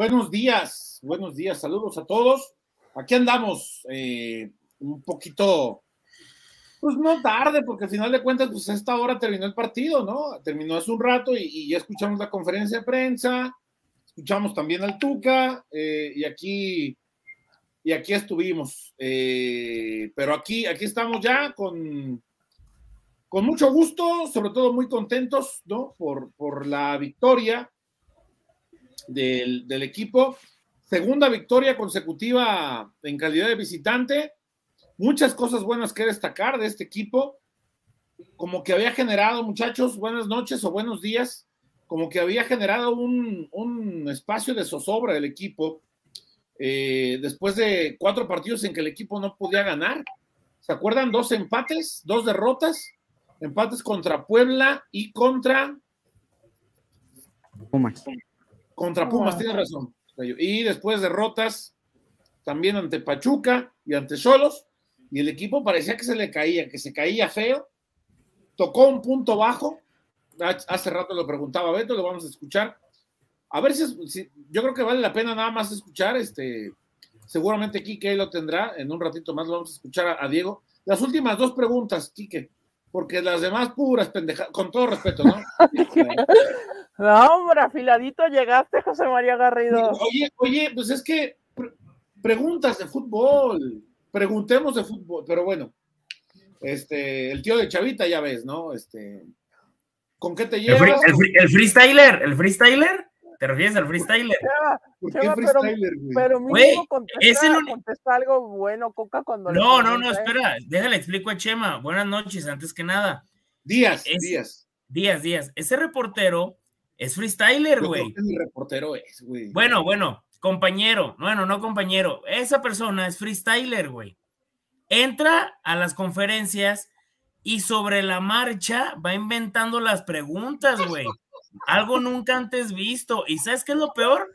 buenos días, buenos días, saludos a todos. Aquí andamos, eh, un poquito, pues no tarde, porque al final de cuentas, pues a esta hora terminó el partido, ¿no? Terminó hace un rato y, ya escuchamos la conferencia de prensa, escuchamos también al Tuca, eh, y aquí, y aquí estuvimos. Eh, pero aquí, aquí estamos ya con, con mucho gusto, sobre todo muy contentos, ¿no? Por, por la victoria del, equipo. Segunda victoria consecutiva en calidad de visitante. Muchas cosas buenas que destacar de este equipo. Como que había generado, muchachos, buenas noches o buenos días. Como que había generado un, un espacio de zozobra del equipo. Eh, después de cuatro partidos en que el equipo no podía ganar. ¿Se acuerdan? Dos empates, dos derrotas. Empates contra Puebla y contra Pumas. Contra Pumas, tienes razón. Y después derrotas también ante Pachuca y ante Solos. Y el equipo parecía que se le caía, que se caía feo. Tocó un punto bajo. Hace rato lo preguntaba Beto, lo vamos a escuchar. A ver si, si yo creo que vale la pena nada más escuchar. Este, seguramente Quique lo tendrá. En un ratito más lo vamos a escuchar a, a Diego. Las últimas dos preguntas, Quique, porque las demás puras pendejadas, con todo respeto, ¿no? No, hombre, afiladito llegaste, José María Garrido. Oye, oye, pues es que pre- preguntas de fútbol, preguntemos de fútbol, pero bueno, este, el tío de Chavita ya ves, ¿no? Este, ¿con qué te El, free- llevas? el free- el freestyler, el freestyler. ¿Te refieres al freestyler? Chema, ¿Por qué pero, freestyler, güey? pero mínimo contesta, el algo bueno, Coca, cuando le No, no, no, ¿eh? espera, déjale explico a Chema. Buenas noches, antes que nada. Díaz, es- Díaz. Díaz, Díaz, ese reportero es freestyler, güey. reportero es, güey. Bueno, bueno, compañero, bueno, no compañero, esa persona es freestyler, güey. Entra a las conferencias y sobre la marcha va inventando las preguntas, güey. Algo nunca antes visto. ¿Y sabes qué es lo peor?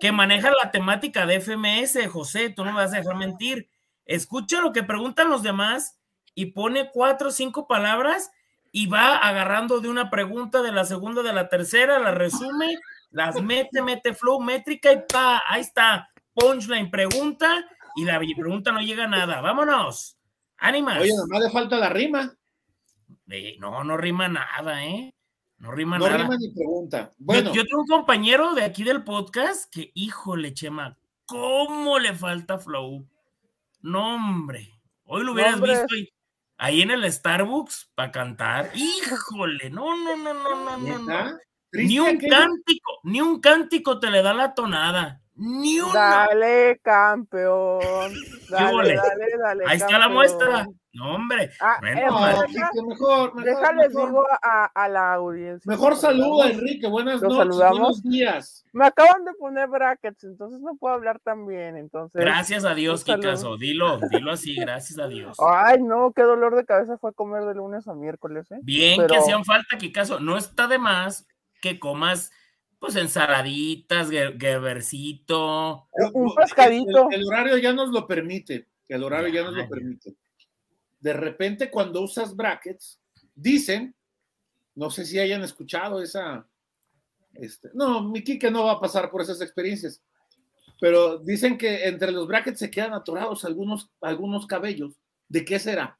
Que maneja la temática de FMS, José, tú no me vas a dejar mentir. Escucha lo que preguntan los demás y pone cuatro o cinco palabras y va agarrando de una pregunta, de la segunda, de la tercera, la resume las mete, mete flow, métrica y pa, ahí está. Punchline, pregunta y la pregunta no llega a nada. Vámonos. Ánimas. Oye, nomás le falta la rima. Eh, no, no rima nada, ¿eh? No rima No nada. rima ni pregunta. Bueno, yo, tengo un compañero de aquí del podcast que, híjole, Chema, ¿cómo le falta flow? No, hombre. Hoy lo hubieras visto ahí, ahí en el Starbucks para cantar. Híjole, no, no, no, no, no, no. Ni un cántico, ni un cántico te le da la tonada. Ni uno. Dale, campeón. Dale, dale, dale. Ahí está la muestra. No, hombre. Ah, Bueno, eh, Quique, mejor, mejor, Déjales mejor. digo a, a la audiencia. Mejor saluda. Enrique. Buenas ¿Lo noches, saludamos? buenos días. Me acaban de poner brackets, entonces no puedo hablar tan bien. Entonces, Gracias a Dios. Kikazo. Dilo, dilo así, gracias a Dios. Ay, no, qué dolor de cabeza fue comer de lunes a miércoles, ¿eh? Bien que hacían falta, Kikazo. No está de más que comas, pues, ensaladitas, gebercito. Un pescadito. El, el horario ya nos lo permite. El horario ya nos lo permite. De repente, cuando usas brackets, dicen, no sé si hayan escuchado esa. Este, no, mi Kike no va a pasar por esas experiencias. Pero dicen que entre los brackets se quedan atorados algunos, algunos cabellos. ¿De qué será?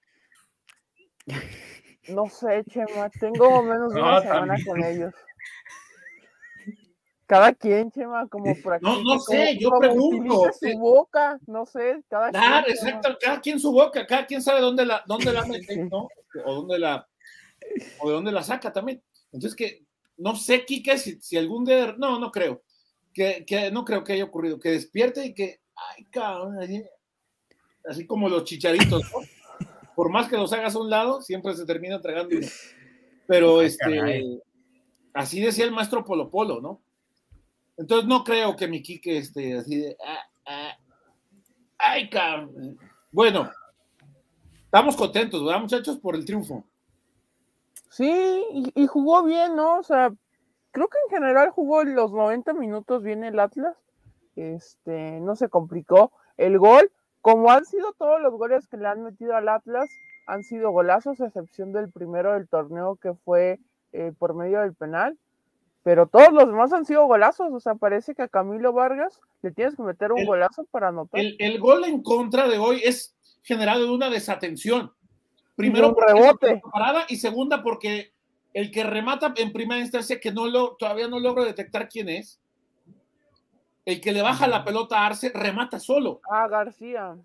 No sé, Chema, tengo menos de No, una semana también. con ellos. Cada quien, Chema, como practica. no sé, como- yo como pregunto, su boca, no sé, cada Claro, quien. Chema. exacto. Cada quien su boca, cada quien sabe dónde la, dónde la mete, ¿no? O dónde la, o de dónde la saca también. Entonces que no sé, Kike, si, si algún día, no, no creo, que, que no creo que haya ocurrido, que despierte y que, ay, cabrón, así, así como los chicharitos, ¿no? Por más que los hagas a un lado, siempre se termina tragando uno. Pero Ay, este, caray. así decía el maestro Polo Polo, ¿no? Entonces no creo que mi Kike esté así de, ah, ah, ay, cabrón. Bueno, estamos contentos, ¿verdad, muchachos? Por el triunfo. Sí, y, y jugó bien, ¿no? O sea, creo que en general jugó los 90 minutos bien el Atlas. Este, no se complicó. El gol, como han sido todos los goles que le han metido al Atlas, han sido golazos, a excepción del primero del torneo que fue eh, por medio del penal. Pero todos los demás han sido golazos, o sea, parece que a Camilo Vargas le tienes que meter un El- golazo para anotar. El, el gol en contra de hoy es generado de una desatención. Primero un rebote. parada y segunda porque el que remata en primera instancia, que no lo, todavía no logro detectar quién es, el que le baja la pelota a Arce, remata solo. Ah, García.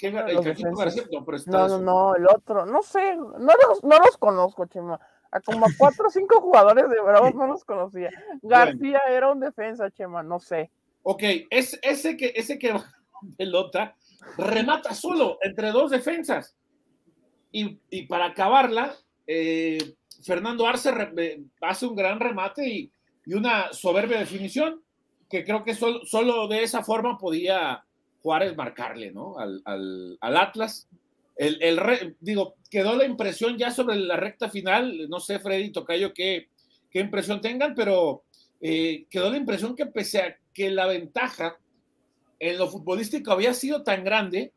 De el. García, no, pero está- No, no, no, el otro. No sé, no los, no los conozco, Chema. A como a cuatro o cinco jugadores de Bravos no los conocía. García era un defensa, Chema, no sé. Ok, es, ese que ese que pelota remata solo entre dos defensas. Y, y para acabarla, eh, Fernando Arce re- eh, hace un gran remate y, y una soberbia definición que creo que sol- solo de esa forma podía Juárez marcarle, ¿no? Al, al- al Atlas. El, el re- digo, quedó la impresión ya sobre la recta final, no sé, Freddy Tocayo, qué, qué impresión tengan, pero eh, quedó la impresión que pese a que la ventaja en lo futbolístico había sido tan grande,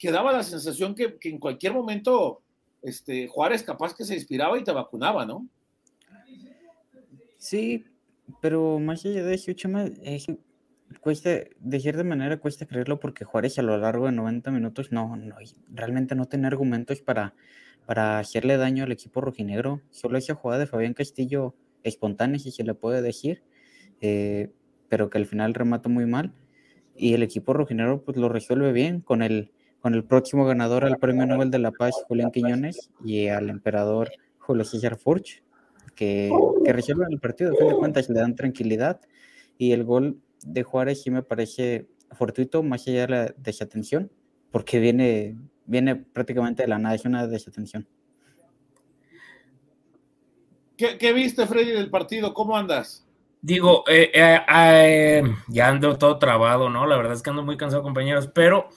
que daba la sensación que, que en cualquier momento este, Juárez capaz que se inspiraba y te vacunaba, ¿no? Sí, pero más allá de eso, Chema, cuesta, de cierta manera cuesta creerlo porque Juárez a lo largo de 90 minutos no, no realmente no tiene argumentos para, para hacerle daño al equipo rojinegro. Solo esa jugada de Fabián Castillo espontánea, si se le puede decir, eh, pero que al final remata muy mal. Y el equipo rojinegro pues lo resuelve bien con el, con el próximo ganador al Premio Nobel de la Paz, Julián Quiñones, y al emperador Julio César Furch que, que resuelven el partido, a fin de cuentas le dan tranquilidad y el gol de Juárez sí me parece fortuito, más allá de la desatención, porque viene, viene prácticamente de la nada, es una desatención. ¿Qué, qué viste, Freddy, del partido? ¿Cómo andas? Digo, eh, eh, eh, ya ando todo trabado, ¿no? La verdad es que ando muy cansado, compañeros, pero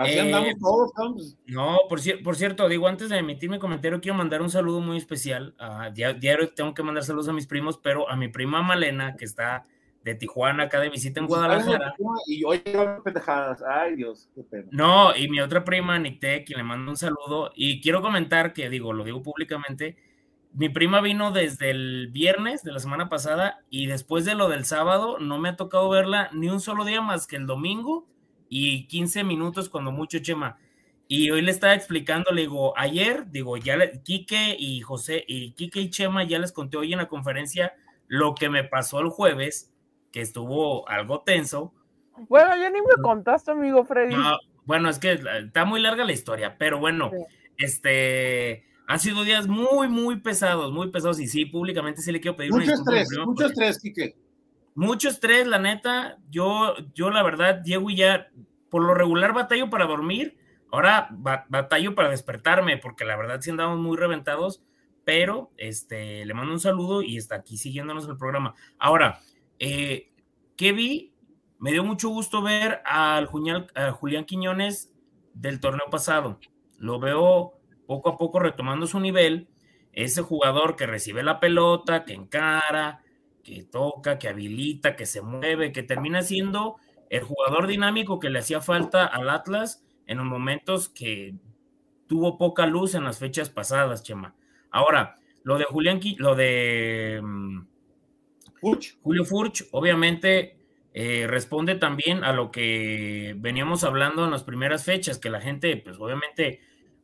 Así Eh, andamos todos, estamos- No, por, por cierto, digo, antes de emitir mi comentario, quiero mandar un saludo muy especial. a dia- diario tengo que mandar saludos a mis primos, pero a mi prima Malena, que está de Tijuana, acá de visita en Guadalajara. Y hoy pendejadas. Ay, Dios, qué pena. No, y mi otra prima, Nicté, quien le mando un saludo. Y quiero comentar que, digo, lo digo públicamente, mi prima vino desde el viernes de la semana pasada y después de lo del sábado no me ha tocado verla ni un solo día más que el domingo y 15 minutos cuando mucho, Chema. Y hoy le estaba explicando, le digo, ayer, digo, ya le, Quique y José, y Quique y Chema ya les conté hoy en la conferencia lo que me pasó el jueves, que estuvo algo tenso. Bueno, ya ni me contaste, amigo Freddy. No, bueno, es que está muy larga la historia, pero bueno, Sí. este, han sido días muy, muy pesados, muy pesados, y sí, públicamente sí le quiero pedir una Mucho disculpa a mi estrés, primo, mucho porque- estrés, Quique. mucho estrés, la neta. Yo, yo la verdad, Diego y ya, por lo regular batallo para dormir, ahora ba- batallo para despertarme, porque la verdad sí andamos muy reventados, pero este, le mando un saludo y está aquí siguiéndonos el programa. Ahora, eh, ¿qué vi? Me dio mucho gusto ver al Julián, a Julián Quiñones del torneo pasado. Lo veo poco a poco retomando su nivel. Ese jugador que recibe la pelota, que encara, que toca, que habilita, que se mueve, que termina siendo el jugador dinámico que le hacía falta al Atlas en los momentos que tuvo poca luz en las fechas pasadas, Chema. Ahora, lo de Julián, lo de mm, Julio Furch, obviamente, eh, responde también a lo que veníamos hablando en las primeras fechas, que la gente, pues obviamente,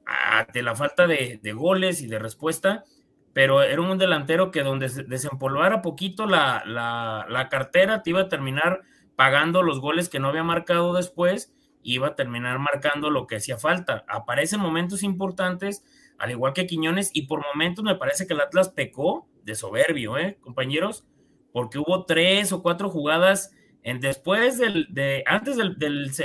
ante la falta de, goles y de respuesta, pero era un delantero que donde se desempolvara poquito la, la, la cartera, te iba a terminar pagando los goles que no había marcado después, iba a terminar marcando lo que hacía falta. Aparecen momentos importantes, al igual que Quiñones, y por momentos me parece que el Atlas pecó de soberbio, ¿eh, compañeros? Porque hubo tres o cuatro jugadas en después del, de, antes del,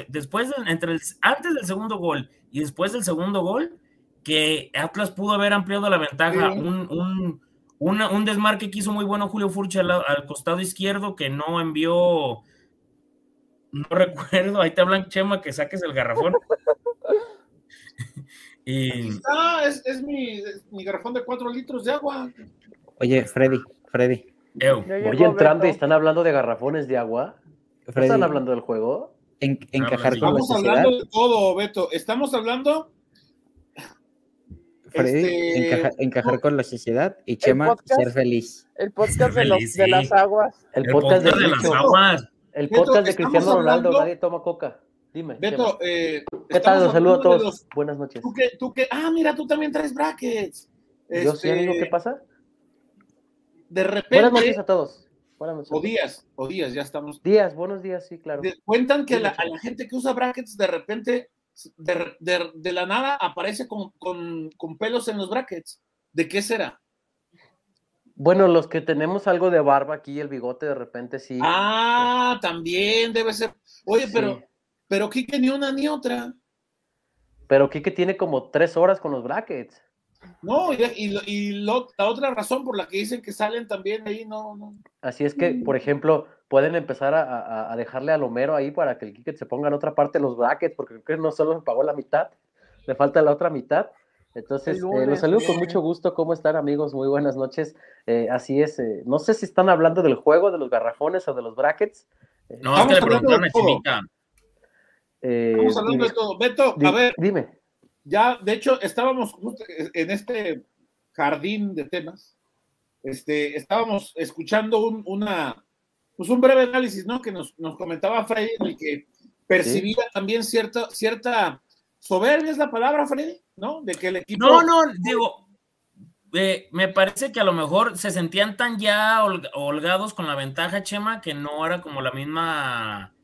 después entre el, antes del segundo gol y después del segundo gol, que Atlas pudo haber ampliado la ventaja. Sí. Un, un, una- un desmarque que hizo muy bueno Julio Furcha al, al costado izquierdo que no envió. No recuerdo, ahí te hablan Chema que saques el garrafón. y Ah, es, es mi, es mi garrafón de cuatro litros de agua. Oye, Freddy, Freddy, Ya Voy entrando y están hablando de garrafones de agua. ¿No Freddy, están hablando del juego? en- encajar sí. con la Estamos sociedad. hablando de todo, Beto. Estamos hablando Freddy, Este, encaja- encajar con la sociedad y Chema podcast- ser feliz. El podcast de, los, Feliz, de sí. las aguas. El, El podcast, podcast de de las aguas. El Beto, podcast de estamos Cristiano Ronaldo, hablando- nadie toma coca. Dime. Beto, eh, ¿Qué tal? estamos Los saludo a todos. los- Buenas noches. tú que, tú que, ah, mira, tú también traes brackets. Yo sí, Este, amigo, ¿qué pasa? De Buenas repente, noches a todos. Noches. o días, o días, ya estamos. Días, buenos días, sí, claro. De- cuentan que la- a la gente que usa brackets de repente, de, de- de la nada, aparece con, con- con pelos en los brackets. ¿De qué será? Bueno, los que tenemos algo de barba aquí, el bigote de repente sí. Ah, también debe ser. Oye, Sí. pero, pero Kike ni una ni otra. Pero Kike tiene como tres horas con los brackets. No, y, y lo- y lo- la otra razón por la que dicen que salen también ahí, no, no. Así es que, por ejemplo, pueden empezar a, a- a dejarle al Homero ahí para que el Kike se ponga en otra parte los brackets, porque creo que no solo me pagó la mitad, le falta la otra mitad. Entonces, eh, los saludo con mucho gusto. ¿Cómo están, amigos? Muy buenas noches. Eh, así es. eh, no sé si están hablando del juego, de los garrafones o de los brackets. Eh, No, es que le preguntaron eh, Estamos hablando di- de todo. Beto, a ver, Dime. Ya, de hecho, estábamos justo en este jardín de temas. Este, estábamos escuchando un, una, pues un breve análisis, ¿no? Que nos, nos comentaba Freddy, en el que percibía también cierta, cierta soberbia, es la palabra, Freddy, ¿no? De que el equipo. No, no, digo, eh, me parece que a lo mejor se sentían tan ya hol- holgados con la ventaja, Chema, que no era como la misma,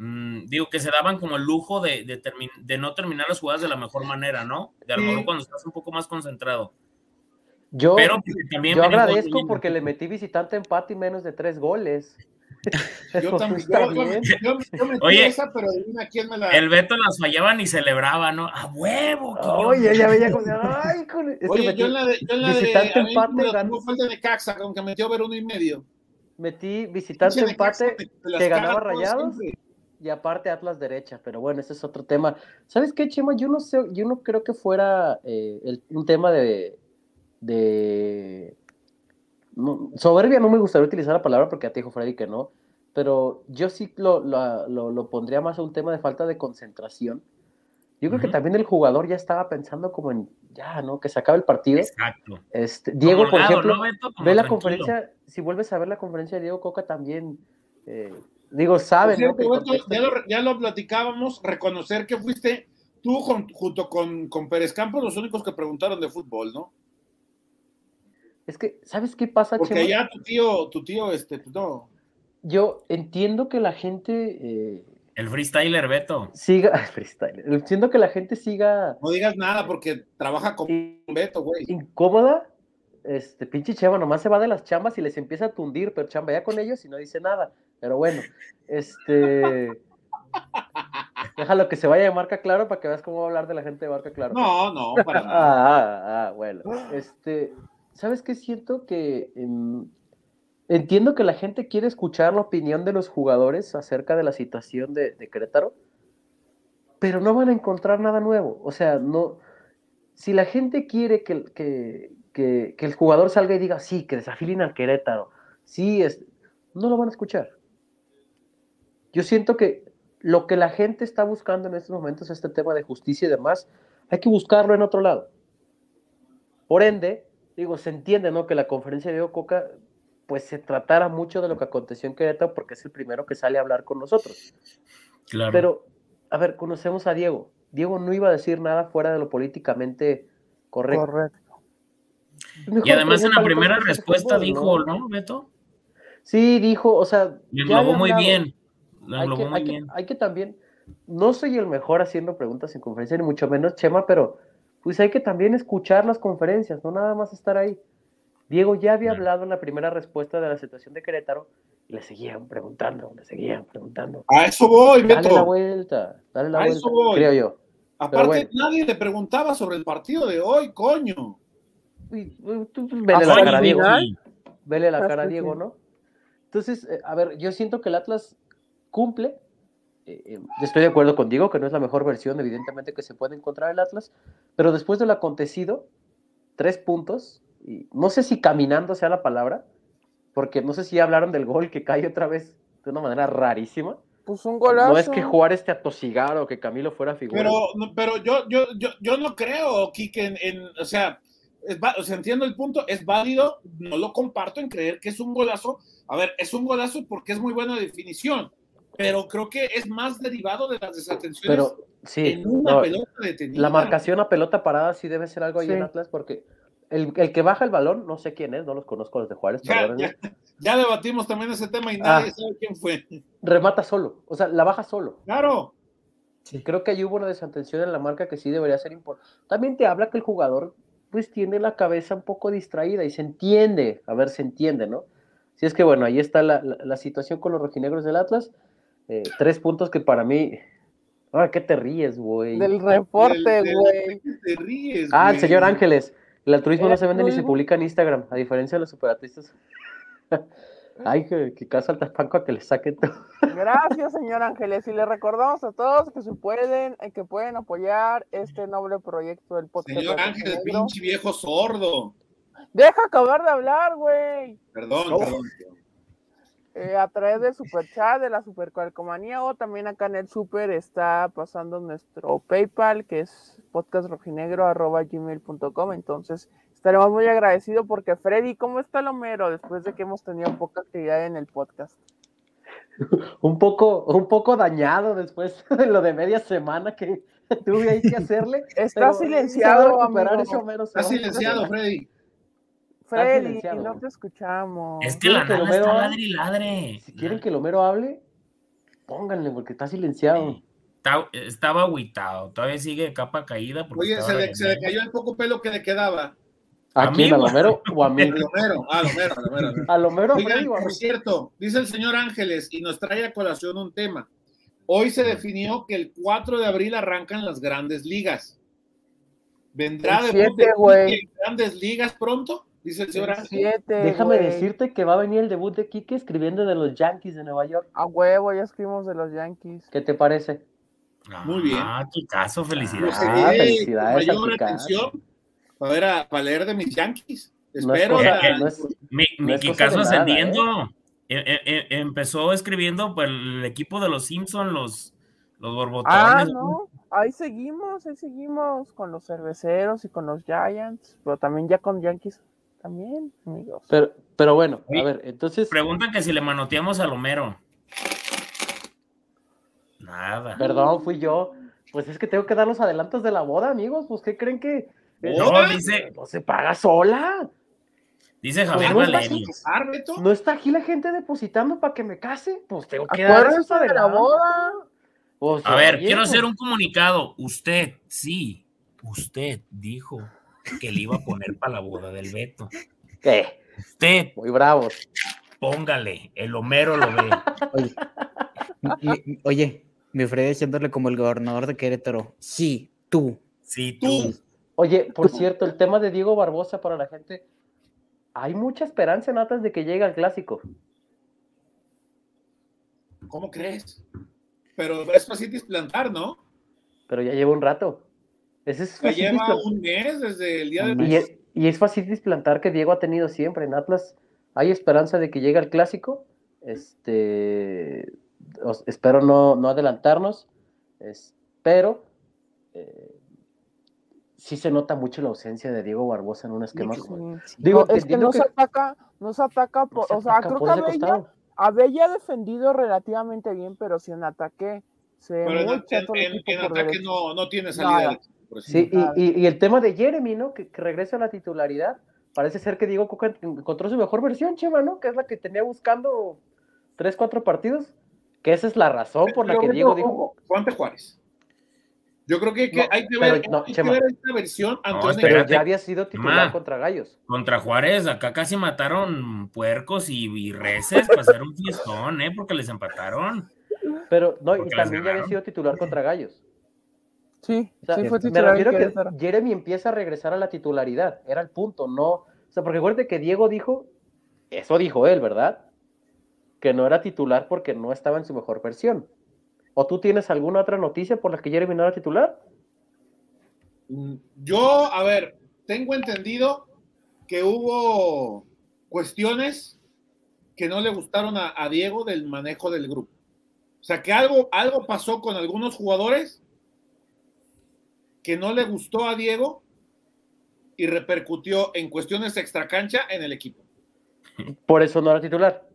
mm, digo, que se daban como el lujo de, de, termin- de no terminar las jugadas de la mejor manera, ¿no? De a lo Sí. mejor cuando estás un poco más concentrado. Yo, Pero porque también yo agradezco porque le metí visitante empate y menos de tres goles. Yo también. Yo, yo- yo- Oye. esa, pero quién me la. El Beto las fallaba ni celebraba, ¿no? ¡A huevo! Oye, ya veía como. Ay, con- es que Oye, metí, yo en la de. Yo en la de visitante mí empate, me la gan- tomó falta de Caxa, aunque metió ver uno y medio. metí visitante empate te- que ganaba Rayados siempre. Y aparte Atlas derecha. Pero bueno, ese es otro tema. ¿Sabes qué, Chema? Yo no sé, yo no creo que fuera eh, el- un tema de. de no, soberbia no me gustaría utilizar la palabra porque ya te dijo Freddy que no, pero yo sí lo, lo- lo- lo pondría más a un tema de falta de concentración. Yo creo que también el jugador ya estaba pensando como en, ya, ¿no? Que se acabe el partido. Exacto. Este, Diego, por holgado, ejemplo, ¿no, ve la tranquilo. conferencia, si vuelves a ver la conferencia de Diego Coca también, eh, digo, sabe, Por ¿no? ya, lo, ya lo platicábamos, reconocer que fuiste tú con- junto con, con Pérez Campos los únicos que preguntaron de fútbol, ¿no? Es que, ¿sabes qué pasa, Porque Chema? ya tu tío, tu tío, este, pues no. Yo entiendo que la gente eh, El freestyler, Beto. siga, freestyle, entiendo que la gente siga No digas nada porque trabaja con Beto, güey. incómoda. Este pinche Chema nomás se va de las chambas y les empieza a tundir, pero chamba ya con ellos y no dice nada. Pero bueno, este. Déjalo que se vaya de marca claro para que veas cómo va a hablar de la gente de marca claro. No, no, para nada. Ah, ah, ah, bueno. Este, ¿sabes qué siento? Que em, entiendo que la gente quiere escuchar la opinión de los jugadores acerca de la situación de, de Querétaro, pero no van a encontrar nada nuevo. O sea, no. Si la gente quiere que, que, que- que el jugador salga y diga, sí, que desafilen al Querétaro, sí, es, no lo van a escuchar. Yo siento que lo que la gente está buscando en estos momentos, este tema de justicia y demás, hay que buscarlo en otro lado. Por ende, digo, se entiende, ¿no? Que la conferencia de Diego Coca, pues se tratara mucho de lo que aconteció en Querétaro, porque es el primero que sale a hablar con nosotros. Claro. Pero, a ver, conocemos a Diego. Diego no iba a decir nada fuera de lo políticamente correcto. Correcto. Mejor y además en la primera respuesta fútbol, dijo, ¿no, Beto? Sí, dijo, o sea. Lo ya englobó muy bien. Lo englobó muy hay que- bien. hay que también, no soy el mejor haciendo preguntas en conferencia, ni mucho menos Chema, pero pues hay que también escuchar las conferencias, no nada más estar ahí. Diego ya había hablado en la primera respuesta de la situación de Querétaro y le seguían preguntando, le seguían preguntando. A eso voy, Dale la Beto. vuelta, dale la A vuelta, eso voy. creo yo. Aparte, bueno. nadie le preguntaba sobre el partido de hoy, coño. Tú, tú, vele la Hasta cara a Diego, vele la Hasta cara a Diego. ¿no? Entonces, eh, a ver, yo siento que el Atlas cumple. eh, eh, estoy de acuerdo contigo que no es la mejor versión, evidentemente, que se puede encontrar el Atlas, pero después de lo acontecido, tres puntos, y no sé si caminando sea la palabra, porque no sé si ya hablaron del gol que cae otra vez de una manera rarísima. pues un golazo. No es que Juárez te atosigara o que Camilo fuera figura. Pero, pero yo, yo, yo, yo no creo, Kike, en, en- o sea, es va- o sea, entiendo el punto, es válido, no lo comparto en creer que es un golazo. A ver, es un golazo porque es muy buena definición, pero creo que es más derivado de las desatenciones Pero sí, en una no, pelota detenida. la marcación a pelota parada sí debe ser algo ahí Sí. en Atlas porque el, el que baja el balón, no sé quién es, no los conozco los de Juárez, Ya, ya, ya debatimos también ese tema y Ah. nadie sabe quién fue. remata solo, o sea, la baja solo. Claro, Y creo que ahí hubo una desatención en la marca que sí debería ser importante. También te habla que el jugador pues tiene la cabeza un poco distraída y se entiende, a ver, se entiende, ¿no? Si es que bueno, ahí está la, la- la situación con los rojinegros del Atlas. Eh, tres puntos que para mí... Ah, ¿qué te ríes, güey? Del reporte, güey. te ríes. Ah, el señor Ángeles. El altruismo no se vende ni se publica en Instagram, a diferencia de los superatistas. Ay, que, que caso al tapanco a que le saquen todo. Gracias, señor Ángeles. Y le recordamos a todos que se pueden, eh, que pueden apoyar este noble proyecto del podcast. Señor de Ángeles, Rojinegro. pinche viejo sordo. Deja acabar de hablar, güey. Perdón, No. perdón. Eh, a través de Super Chat, de la Super Calcomanía, o también acá en el Super está pasando nuestro PayPal, que es podcastrojinegro.gmail.com. Entonces, estaremos muy agradecidos porque Freddy, ¿cómo está el Homero después de que hemos tenido poca actividad en el podcast? Un poco, un poco dañado después de lo de media semana que tuve ahí que hacerle. Está pero silenciado, Homero, Está silenciado. Freddy. Freddy, silenciado. no te escuchamos. Es que la ¿Quieren que lo nana está ladre y ladre. Si quieren que el Homero hable, pónganle, porque está silenciado. Está- estaba agüitado, todavía sigue de capa caída. porque Oye, se le, se le regañando. cayó el poco pelo que le quedaba. ¿A, A quién? mí, ¿Al güey. Homero o a mí? Al Homero, al Homero, al Homero. al Homero. ¿Al Homero, a Oigan, Freddy o a mí? por cierto, dice el señor Ángeles y nos trae a colación un tema. Hoy se definió que el 4 de abril arrancan las grandes ligas. ¿Vendrá El debut siete, de en grandes ligas pronto? Dice el señor El Ángeles. siete, Déjame decirte que va a venir el debut de Quique escribiendo de los Yankees de Nueva York. A huevo, ya escribimos de los Yankees. ¿Qué te parece? Muy bien. Ah, qué caso, felicidades. Ah, seguiré felicidades mayor atención para, ver a- para leer de mis Yankees. No es Espero. la- no es- Mi, No mi nada, ascendiendo. eh, eh, eh, empezó escribiendo pues, el equipo de los Simpsons, los, los borbotones. Ah, no, ahí seguimos, ahí seguimos con los cerveceros y con los Giants, pero también ya con Yankees también, amigos. Pero, pero bueno, a ver, entonces, Preguntan que si le manoteamos al Homero. Nada. perdón, fui yo. Pues es que tengo que dar los adelantos de la boda, amigos. Pues, ¿qué creen que No, dice, no se paga sola? dice Javier Pues no Valerio. Beto. ¿No está aquí la gente depositando para que me case? Pues tengo que dar Acuérdense de la boda. Pues, A ver, quiero pues, hacer un comunicado. Usted, sí, usted dijo que le iba a poner para la boda del Beto. ¿Qué? Usted, Muy bravos. póngale, el Homero lo ve. Oye, mi- oye, mi Freddy diciéndole como el gobernador de Querétaro. Sí, tú. Sí, Tú. tú. Oye, por cierto, el tema de Diego Barbosa para la gente. Hay mucha esperanza en Atlas de que llegue al clásico. ¿Cómo crees? Pero es fácil plantar, ¿no? Pero ya lleva un rato. Ese es Ya lleva displantar. un mes desde el día de Y es, y es fácil plantar que Diego ha tenido siempre. En Atlas hay esperanza de que llegue al clásico. Este, os- espero no, no adelantarnos. es- pero eh, sí se nota mucho la ausencia de Diego Barbosa en un esquema. Sí, como- sí. Digo, No, es que no que- se ataca, no se ataca, no por- se o sea, creo que Abella. Abella ha defendido relativamente bien, pero si en ataque se Pero en, en- en- equipo en por ataque no, no tiene salida. Por. Sí, y, y- y el tema de Jeremy, ¿no? Que, que regresa a la titularidad. Parece ser que Diego Coca encontró su mejor versión, Chema, ¿no? Que es la que tenía buscando tres, cuatro partidos. Que esa es la razón por la Pero, que Diego dijo. ante Juárez. Yo creo que, que No, hay que ver, no, hay que ver esta versión ante No, un Pero ya había sido titular Ma. contra Gallos. Contra Juárez, acá casi mataron puercos y, y reses para hacer un fiestón, ¿eh? Porque les empataron. Pero no, y Porque también ya había sido titular contra Gallos. Sí, O sea, sí fue me titular en refiero a que. Jeremy empieza a regresar a la titularidad. Era el punto, no. O sea, porque recuerde que Diego dijo, eso dijo él, ¿verdad? Que no era titular porque no estaba en su mejor versión. ¿O tú tienes alguna otra noticia por la que Jeremy no era titular? Yo, a ver, tengo entendido que hubo cuestiones que no le gustaron a, a Diego del manejo del grupo. O sea, que algo, algo pasó con algunos jugadores que no le gustó a Diego y repercutió en cuestiones extracancha en el equipo. Por eso no era titular.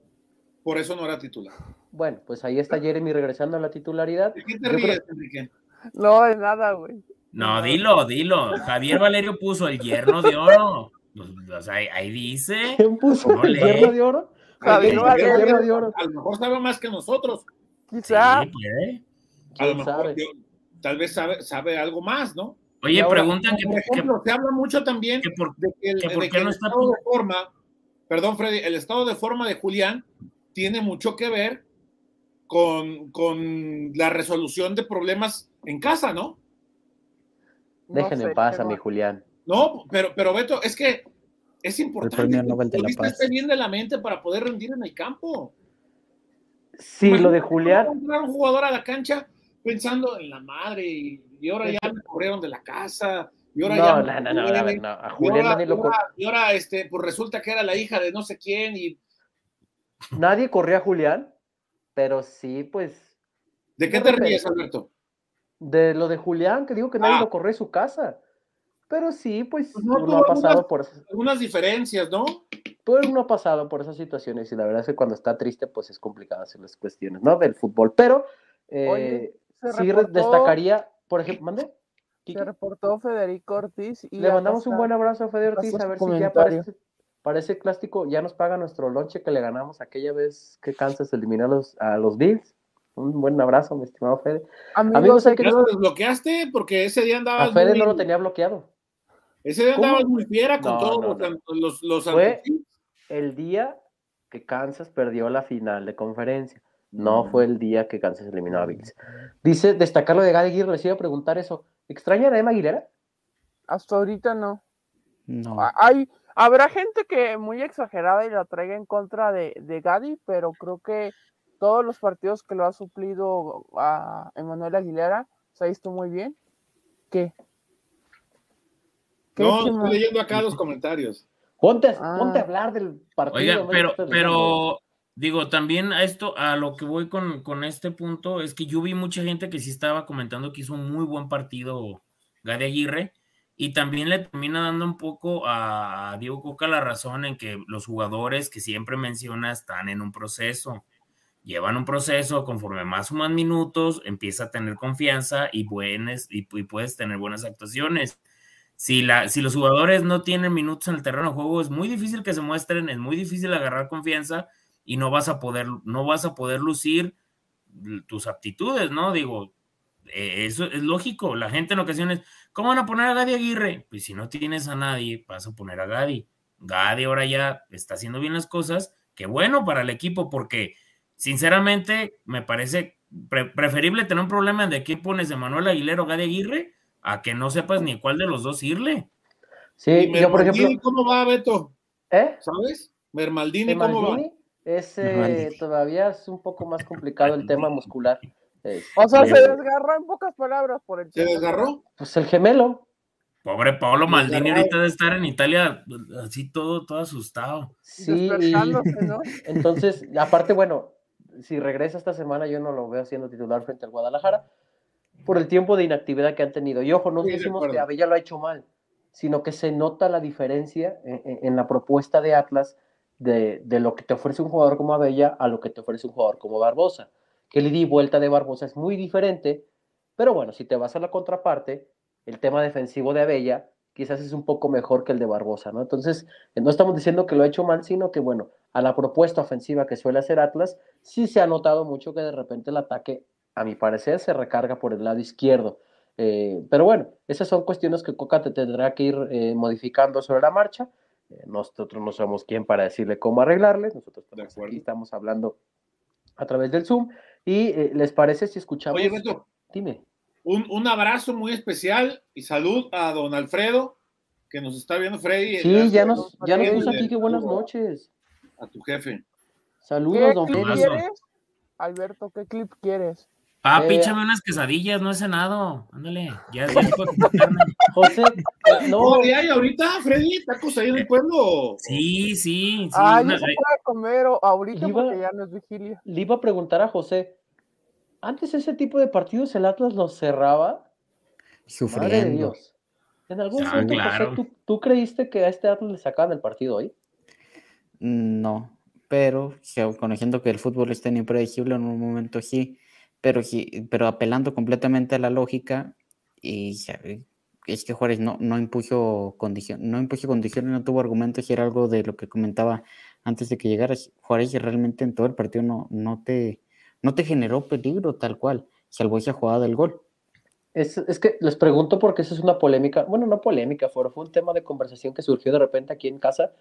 Por eso no era titular. Bueno, pues ahí está Jeremy regresando a la titularidad. ¿De qué te ríes, creo- Enrique? No, de nada, güey. No, dilo, dilo. Javier Valerio puso el yerno de oro. Pues, o sea, ahí, ahí dice. ¿Quién puso No el lee. hierro de oro? Javier ¿Quién puso Valerio. el hierro de oro? A lo mejor sabe más que nosotros. Quizá. Sí. A lo ¿Quién mejor sabe? yo- tal vez sabe, sabe algo más, ¿no? Oye, ahora, preguntan que, Por que- ejemplo, se habla mucho también que por de que el, que por de qué que no el está estado de forma, perdón, Freddy, el estado de forma de Julián tiene mucho que ver con, con la resolución de problemas en casa, ¿no? No Déjenme sé, en paz a pero- mi Julián. No, pero, pero Beto, es que es importante premio que el la futbolista esté bien de la mente para poder rendir en el campo. Sí, lo de Imagínate Julián, entrar un jugador a la cancha pensando en la madre y, y ahora ya me corrieron de la casa y ahora ya No, me no, no, no, a ver, no, a y Julián ahora, nadie lo y ahora- y ahora, este, pues resulta que era la hija de no sé quién y Nadie corría a Julián, pero sí, pues, ¿de qué te ríes, Alberto? de lo de Julián, que digo que nadie Ah. lo corrió de su casa. Pero sí, pues, Pues no uno ha pasado algunas- por esas, Algunas diferencias, ¿no? pues, uno ha pasado por esas situaciones y la verdad es que cuando está triste, pues es complicado hacer las cuestiones, ¿no? Del fútbol. Pero eh, Oye, sí reportó, destacaría, por ejemplo, ¿mande? Se reportó Federico Ortiz y Le mandamos un buen abrazo a Fede acá Ortiz, a ver si ya comentario. Parece, parece clásico, ya nos paga nuestro lonche que le ganamos aquella vez que Kansas eliminó a los, a los Bills. Un buen abrazo, mi estimado Fede. Amigos, Amigos, hay que- ¿Ya lo desbloqueaste? Porque ese día A andabas Fede muy, no lo tenía bloqueado. ese día ¿Cómo? andabas muy fiera con No, todos no, los, no. los, los Fue- El día que Kansas perdió la final de conferencia. No fue el día que Kansas eliminó a Bills. Dice, destacar lo de Gary Aguirre, les iba a preguntar eso. ¿Extrañan a Emma Aguilera? hasta ahorita no. No. Hay, habrá gente que muy exagerada y la traiga en contra de, de Gadi, pero creo que todos los partidos que lo ha suplido a Emanuel Aguilera se ha visto muy bien. ¿Qué? ¿Qué, No, estoy leyendo acá los comentarios. Ponte, a- Ah. ponte a hablar del partido. Oiga, pero, pero, digo, también a esto, a lo que voy con, con este punto, es que yo vi mucha gente que sí estaba comentando que hizo un muy buen partido Gade Aguirre, y también le termina dando un poco a Diego Coca la razón en que los jugadores que siempre menciona están en un proceso, llevan un proceso, conforme más o más minutos, empieza a tener confianza y, buenas, y, y puedes tener buenas actuaciones si, la, si los jugadores no tienen minutos en el terreno de juego, es muy difícil que se muestren, es muy difícil agarrar confianza y no vas a poder, no vas a poder lucir tus aptitudes, ¿no? Digo, eh, eso es lógico. La gente en ocasiones, ¿cómo van a poner a Gadi Aguirre? Pues si no tienes a nadie, vas a poner a Gadi. Gadi ahora ya está haciendo bien las cosas. Qué bueno para el equipo, porque sinceramente me parece pre preferible tener un problema de qué pones de Manuel Aguilera o Gadi Aguirre a que no sepas ni cuál de los dos irle. Sí, ¿Y yo por ejemplo. Cómo va, Beto? ¿Eh? ¿Sabes? Mermaldini, ¿De ¿cómo va? Maldini? Es, eh, todavía es un poco más complicado el tema muscular. Es- O sea, se desgarró en pocas palabras por el ¿Se desgarró? pues el gemelo. Pobre Paolo Maldini ahorita debe estar en Italia así todo, todo asustado. Sí, y despertándose, ¿no? entonces, aparte, bueno, si regresa esta semana, yo no lo veo siendo titular frente al Guadalajara por el tiempo de inactividad que han tenido. Y ojo, no Sí, de decimos que Abella lo ha hecho mal, sino que se nota la diferencia en, en- en la propuesta de Atlas de, de lo que te ofrece un jugador como Abella a lo que te ofrece un jugador como Barbosa. Que el ida y vuelta de Barbosa es muy diferente, pero bueno, si te vas a la contraparte, el tema defensivo de Abella quizás es un poco mejor que el de Barbosa, ¿no? Entonces, eh, no estamos diciendo que lo ha hecho mal, sino que, bueno, a la propuesta ofensiva que suele hacer Atlas, sí se ha notado mucho que de repente el ataque, a mi parecer, se recarga por el lado izquierdo. Eh, pero bueno, esas son cuestiones que Coca te tendrá que ir eh, modificando sobre la marcha. Eh, nosotros no somos quien para decirle cómo arreglarles, nosotros aquí estamos hablando a través del Zoom. ¿Y eh, les parece si escuchamos? Oye, Beto, Dime. un, un abrazo muy especial y salud a don Alfredo, que nos está viendo Freddy. Sí, ya nos, ya nos puso aquí que buenas noches. A tu jefe. Saludos, ¿Qué don clip Freddy. Quieres? Alberto, ¿qué clip quieres? Papi, Eh, échame unas quesadillas, no he cenado. Ándale, ya, carne. José, eh, no, ¿Cómo hay ahorita, Freddy? ¿Tacos ahí en el pueblo? Sí, sí, sí. ah, una- ya se puede comer o- ahorita Iba- porque ya no es vigilia. le iba a preguntar a José, Antes ese tipo de partidos el Atlas los cerraba. Madre de Sufriendo. Dios. En algún Ah, punto, José. ¿tú, tú creíste que a este Atlas le sacaban el partido hoy? No, pero conociendo que el fútbol es tan impredecible en un momento sí, pero pero apelando completamente a la lógica y eh, es que Juárez no, no impuso condición, no impuso condiciones, no tuvo argumentos y era algo de lo que comentaba antes de que llegaras. Juárez realmente en todo el partido no, no te, no te generó peligro tal cual, salvo esa jugada del gol. Es, es que les pregunto porque esa es una polémica, bueno, no polémica, fue, fue un tema de conversación que surgió de repente aquí en casa.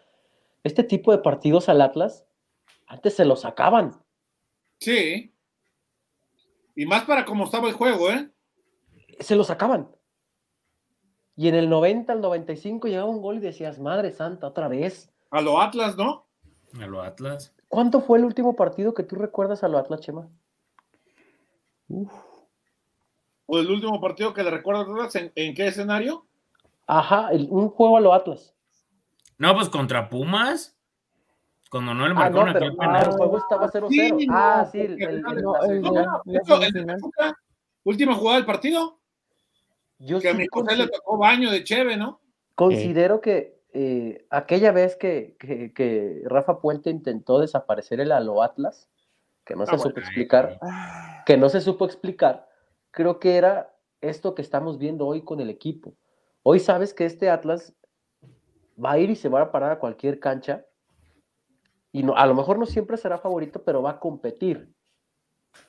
Este tipo de partidos al Atlas, antes se lo sacaban. Sí. Y más para cómo estaba el juego, ¿eh? Se lo sacaban. Y en el 90 al 95 llegaba un gol y decías, madre santa, otra vez. A lo Atlas, ¿no? A lo Atlas. ¿Cuánto fue el último partido que tú recuerdas a lo Atlas, Chema? O el último partido que le recuerdo a Atlas, ¿en, en qué escenario? Ajá, el- un juego a lo Atlas. No, pues contra Pumas. Cuando no le Ah, no, pero aquel ah, el juego estaba 0-0. Sí, no, ah, sí, el, el- el- el última jugada del partido, Yo que a sí mi José le tocó baño de Cheve, ¿no? considero que eh, aquella vez que, que- que Rafa Puente intentó desaparecer el Alo Atlas, que no se Ah, supo bueno. explicar, Ah, que no se supo explicar, creo que era esto que estamos viendo hoy con el equipo. Hoy sabes que este Atlas va a ir y se va a parar a cualquier cancha y no, a lo mejor no siempre será favorito, pero va a competir.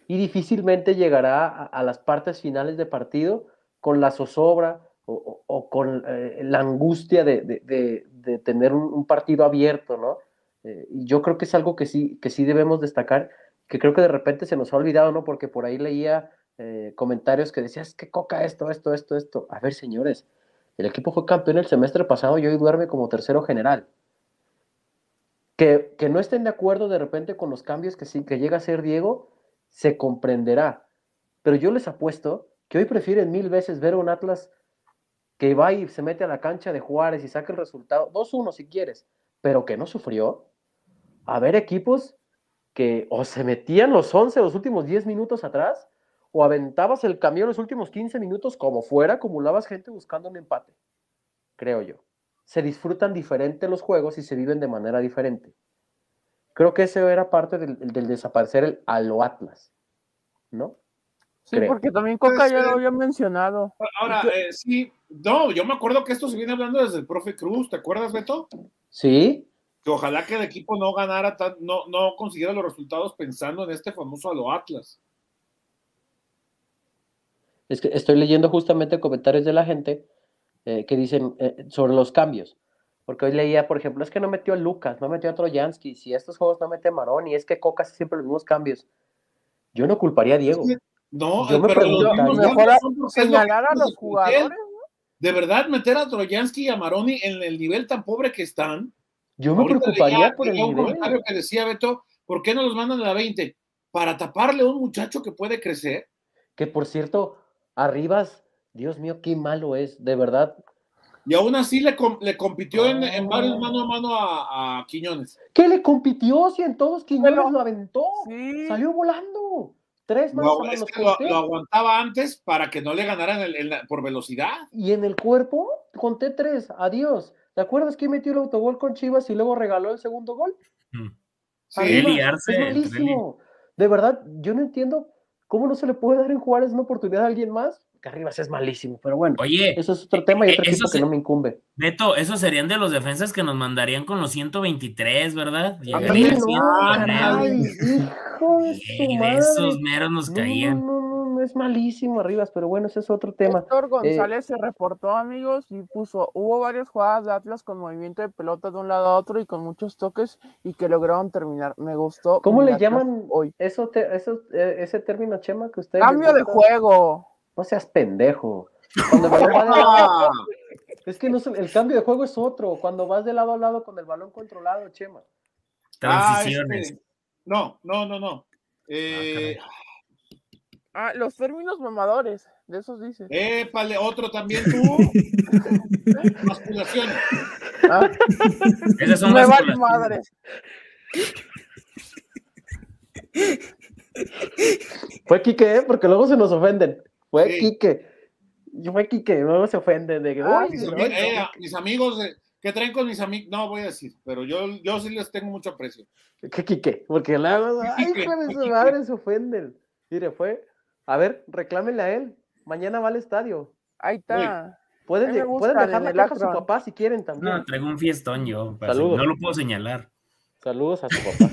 Y difícilmente llegará a, las partes finales de partido con la zozobra o, con eh, la angustia de, de- tener un, partido abierto, ¿no? Eh, y yo creo que es algo que sí, que sí debemos destacar, que creo que de repente se nos ha olvidado, ¿no? Porque por ahí leía eh, comentarios que decían, es que coca esto, esto, esto, esto. A ver, señores, el equipo fue campeón el semestre pasado y hoy duerme como tercero general. Que, que no estén de acuerdo de repente con los cambios que, que llega a ser Diego, se comprenderá. Pero yo les apuesto que hoy prefieren mil veces ver un Atlas que va y se mete a la cancha de Juárez y saca el resultado, 2-1 si quieres, pero que no sufrió, a ver equipos que o se metían los 11 los últimos 10 minutos atrás, o aventabas el camión los últimos 15 minutos como fuera, acumulabas gente buscando un empate, creo yo. Se disfrutan diferente los juegos y se viven de manera diferente. Creo que eso era parte del, del desaparecer el a lo Atlas, ¿no? sí, creo. porque también Coca Puede ya lo había mencionado. Ahora, eh, sí, no, yo me acuerdo que esto se viene hablando desde el profe Cruz, ¿te acuerdas, Beto? Sí, Que ojalá que el equipo no ganara, tan- no, no consiguiera los resultados pensando en este famoso a lo Atlas. Es que estoy leyendo justamente comentarios de la gente eh, que dicen eh, sobre los cambios. Porque hoy leía, por ejemplo, es que no metió a Lucas, no metió a Trojansky, si estos juegos no mete a Maroni, es que Coca hace siempre los mismos cambios. Yo no culparía a Diego. No, Yo me preguntaría- Señalar a los jugadores. De verdad, meter a Trojansky y a Maroni en el nivel tan pobre que están. Yo me preocuparía leía- por el un nivel. comentario que decía Beto, ¿por qué no los mandan a la 20? Para taparle a un muchacho que puede crecer. Que por cierto, Arribas, Dios mío, qué malo es, de verdad. Y aún así le, com- le compitió en, en Ah. varios mano a mano a, a Quiñones. ¿Qué le compitió si en todos Quiñones lo aventó? Sí. Salió volando. Tres manos a es manos que lo, lo aguantaba antes para que no le ganaran el- el- por velocidad. Y en el cuerpo, conté tres. Adiós. ¿Te acuerdas que metió el autogol con Chivas y luego regaló el segundo gol? Mm. Sí, es malísimo. De verdad, yo no entiendo cómo no se le puede dar en Juárez una oportunidad a alguien más. Que Arribas es malísimo, pero bueno. Oye, Eso es otro tema y otro eso equipo que no me incumbe. Beto, esos serían de los defensas que nos mandarían con los 123, ¿verdad? Llegaría no, caray, hijo de su de madre. esos meros nos No, caían. No, no, no, es malísimo Arribas, pero bueno, ese es otro tema. Héctor González se reportó, amigos, y puso, hubo varias jugadas de Atlas con movimiento de pelota de un lado a otro y con muchos toques y que lograron terminar. Me gustó. ¿Cómo le Atlas llaman hoy? eso, te- eso, eh, ese término, Chema, que ustedes... Cambio de juego. No seas pendejo. Cuando el balón va de lado, Ah, es que no el cambio de juego es otro. Cuando vas de lado a lado con el balón controlado, Chema. ah, Transiciones. este, no, no, no, no. Eh, Ah, los términos mamadores, de esos dice. épale, otro también tú. Masculación. Ah, Esas son me las vale colaciones. madre. Fue Quique, ¿eh? Porque luego se nos ofenden. Fue Sí. Quique. Yo fue Quique, luego se ofenden. De que, Ah, "Uy, Mis, no, ami- no". eh, mis amigos, de- ¿qué traen con mis amigos? No voy a decir, pero yo, yo sí les tengo mucho aprecio. ¿Qué Quique? Porque luego, ay, su madre, se ofenden. Mire, fue. A ver, reclámenle a él. Mañana va al estadio. Ahí está. Pueden, pueden dejar la queja a su papá si quieren también. No, traigo un fiestón yo. Saludos. No lo puedo señalar. Saludos a su papá.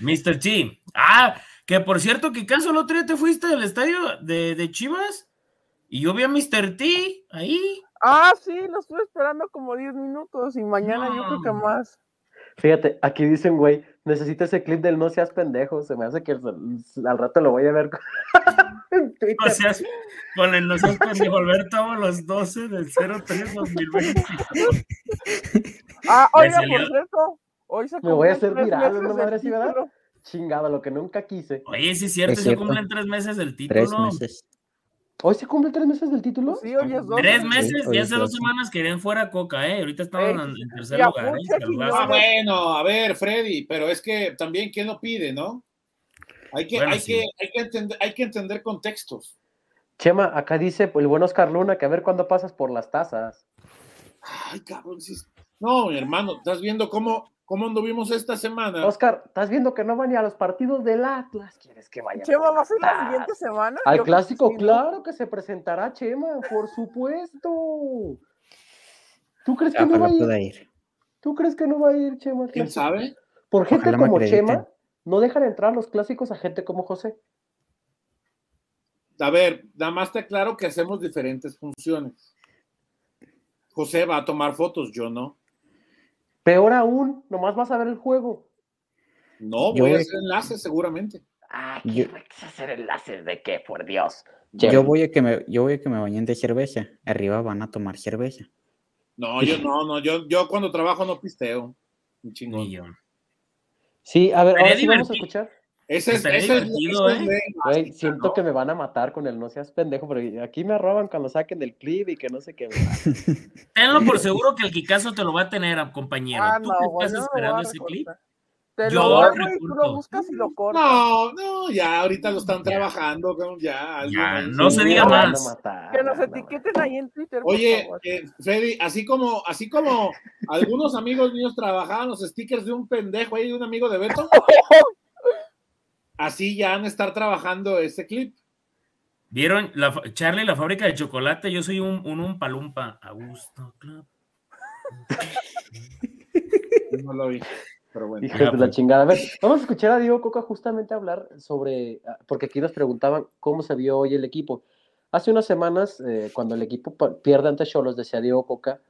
Mr. Chi. Ah, que por cierto, que caso el otro día te fuiste del estadio de, de Chivas y yo vi a Mr. T ahí. Ah, sí, lo estuve esperando como 10 minutos y mañana yo creo que No. más. Fíjate, aquí dicen, güey, necesito ese clip del no seas pendejo. Se me hace que al rato lo voy a ver con- en Twitter. O sea, con el no seas pendejo Alberto a los 12 del 03 2020. Ah, oiga, por cierto, hoy se Me voy a hacer tres viral, ¿no, del madre, sí, verdad? Chingado, lo que nunca quise. Oye, sí es cierto, Es se cierto. cumplen tres meses del Tres título. meses. ¿Hoy se cumplen tres meses del título? Pues sí, hoy es dos. Tres meses, hoy y hace dos semanas querían fuera Coca, ¿eh? Ahorita estaban Ey, en, tercer lugar. ¿eh? Ah, bueno, a ver, Freddy, pero es que también, ¿quién lo pide, no? Hay que, Bueno, hay sí. que, hay que, entender, hay que entender contextos. Chema, acá dice el buen Oscar Luna que a ver cuándo pasas por las tazas. Ay, cabrón, sí. No, mi hermano, estás viendo cómo, cómo anduvimos esta semana. Oscar, ¿estás viendo que no van ni a los partidos del Atlas? ¿Quieres que vaya? Chema, ¿va a ser la siguiente semana? Al Yo creo que clásico, claro que se presentará Chema, por supuesto. ¿Tú crees que Ah, no va a ir? ir. ¿Tú crees que no va a ir Chema? ¿Quién sabe? Por gente Ojalá como. Chema, no dejan entrar los clásicos a gente como José. A ver, nada más te aclaro que hacemos diferentes funciones. José va a tomar fotos, yo no. Peor aún, nomás vas a ver el juego. No, Yo voy a hacer enlaces seguramente. Ah, Yo- ¿qué vas a hacer enlaces de qué? Por Dios. Yo voy a que me, yo voy a que me bañen de cerveza. Arriba van a tomar cerveza. No, yo no, no, yo, yo cuando trabajo no pisteo. Un chingón. Yo. Sí, a ver, ahora sí vamos a escuchar. Ese es, ese es- ¿eh? básica, siento ¿no? que me van a matar con el no seas pendejo, pero aquí me roban cuando saquen del clip y que no sé qué. Tenlo por seguro que el Kikazo te lo va a tener, compañero. Ah, ¿Tú no, estás no esperando ese clip? Te Yo lo doy, tú lo buscas y lo cortas. No, no, ya ahorita lo están Ya. trabajando, ya. Ya, no se diga más. matar, Que nos etiqueten ahí en Twitter. Oye, eh, Freddy, así como, así como algunos amigos míos trabajaban los stickers de un pendejo ahí, de un amigo de Beto, así ya van a estar trabajando ese clip. ¿Vieron? La, Charlie, la fábrica de chocolate, yo soy un, un, un palumpa. A gusto, club. No lo vi, pero bueno. Hijos Ya, de la pues. chingada. A ver, vamos a escuchar a Diego Coca justamente hablar sobre, ah, porque aquí nos preguntaban cómo se vio hoy el equipo. Hace unas semanas, eh, cuando el equipo pierde ante Cholos, decía Diego Coca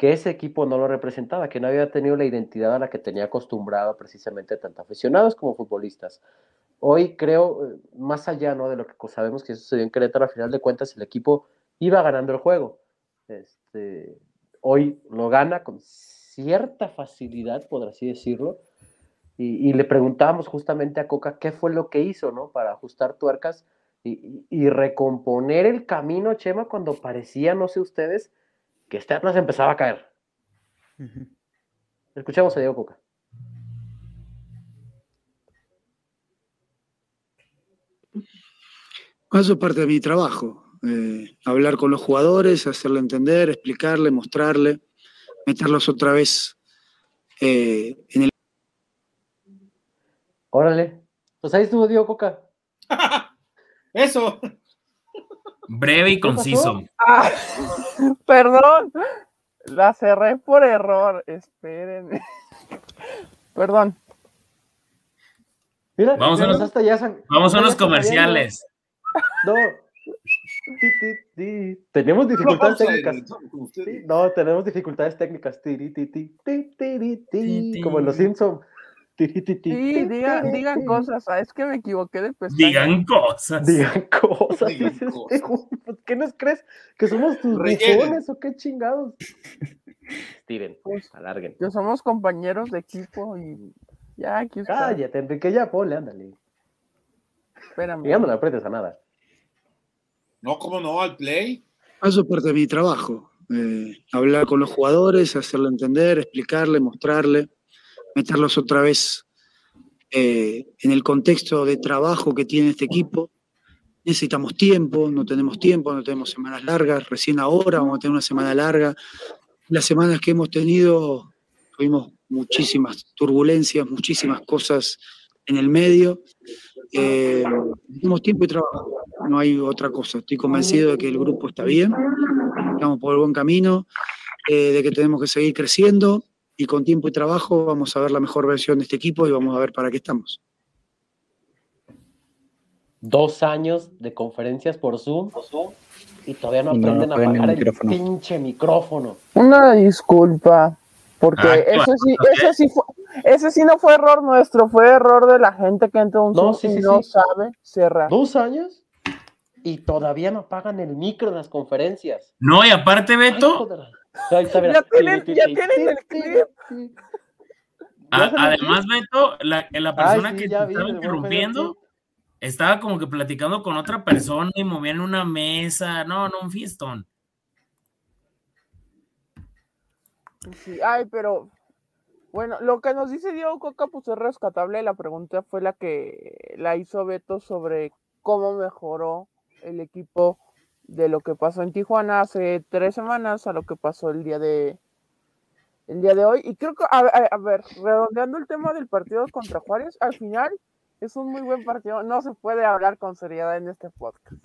que ese equipo no lo representaba, que no había tenido la identidad a la que tenía acostumbrado precisamente tanto aficionados como futbolistas. Hoy creo, eh, más allá ¿no? de lo que sabemos que sucedió en Querétaro, al final de cuentas el equipo iba ganando el juego. Este, hoy lo gana con cierta facilidad, por así decirlo, y, le preguntábamos justamente a Coca qué fue lo que hizo, ¿no? Para ajustar tuercas y- y recomponer el camino, Chema, cuando parecía, no sé ustedes, que este Atlas empezaba a caer. Ujú. Escuchamos a Diego Coca. Eso es parte de mi trabajo. eh, hablar con los jugadores, hacerle entender, explicarle, mostrarle, meterlos otra vez eh, en el Órale. Pues ahí estuvo Diego Coca. Eso. Breve y conciso. Ah, perdón, la cerré por error. Espérenme. Perdón. Mira, Vamos a los- hasta ya san- Vamos a unos comerciales. No. Ti, ti, ti. Tenemos dificultades técnicas. no, tenemos dificultades técnicas. Tiri, ti, ti, ti, tiri, ti, Ti, Como en los. Simpsons. Sí, digan, digan cosas. Ah, es que me equivoqué de pestaña. Digan cosas. Digan cosas. Digan este cosas. Pues, ¿Qué nos crees? ¿Que somos tus bufones o qué chingados? Estiren, Pues, alarguen. que somos compañeros de equipo y ya aquí está. Cállate, Enrique, ya ponle, ándale. Espérame. Ya no le apretes a nada. No, cómo no, al play. Eso es parte de mi trabajo. eh, hablar con los jugadores, hacerle entender, explicarle, mostrarle, meterlos otra vez eh, en el contexto de trabajo que tiene este equipo. Necesitamos tiempo, no tenemos tiempo, no tenemos semanas largas, recién ahora vamos a tener una semana larga. Las semanas que hemos tenido, tuvimos muchísimas turbulencias, muchísimas cosas en el medio. Eh, tenemos tiempo y trabajo, no hay otra cosa. Estoy convencido de que el grupo está bien, estamos por el buen camino, eh, de que tenemos que seguir creciendo y con tiempo y trabajo vamos a ver la mejor versión de este equipo y vamos a ver para qué estamos. Dos años de conferencias por Zoom y todavía no aprenden a apagar el, micrófono. pinche micrófono. Una disculpa, porque Ah, eso sí, ese sí fue, ese sí no fue error nuestro, fue error de la gente que entra un No, Zoom sí, y sí, no sí. sabe cerrar. ¿Dos años? Y todavía no apagan el micro en las conferencias. No, y aparte, Beto, Ahí está, mira. Ya tienen- ya tienen el clip. además, Beto, la, la persona Ay, sí, que ya te vi, estaba interrumpiendo estaba como que platicando con otra persona y movían una mesa. No, no, un fiestón. Sí, ay, pero bueno, lo que nos dice Diego Coca pues es rescatable. La pregunta fue la que la hizo Beto sobre cómo mejoró el equipo de lo que pasó en Tijuana hace tres semanas a lo que pasó el día de el día de hoy. Y creo que, a, a- a ver, redondeando el tema del partido contra Juárez, al final es un muy buen partido. No se puede hablar con seriedad en este podcast.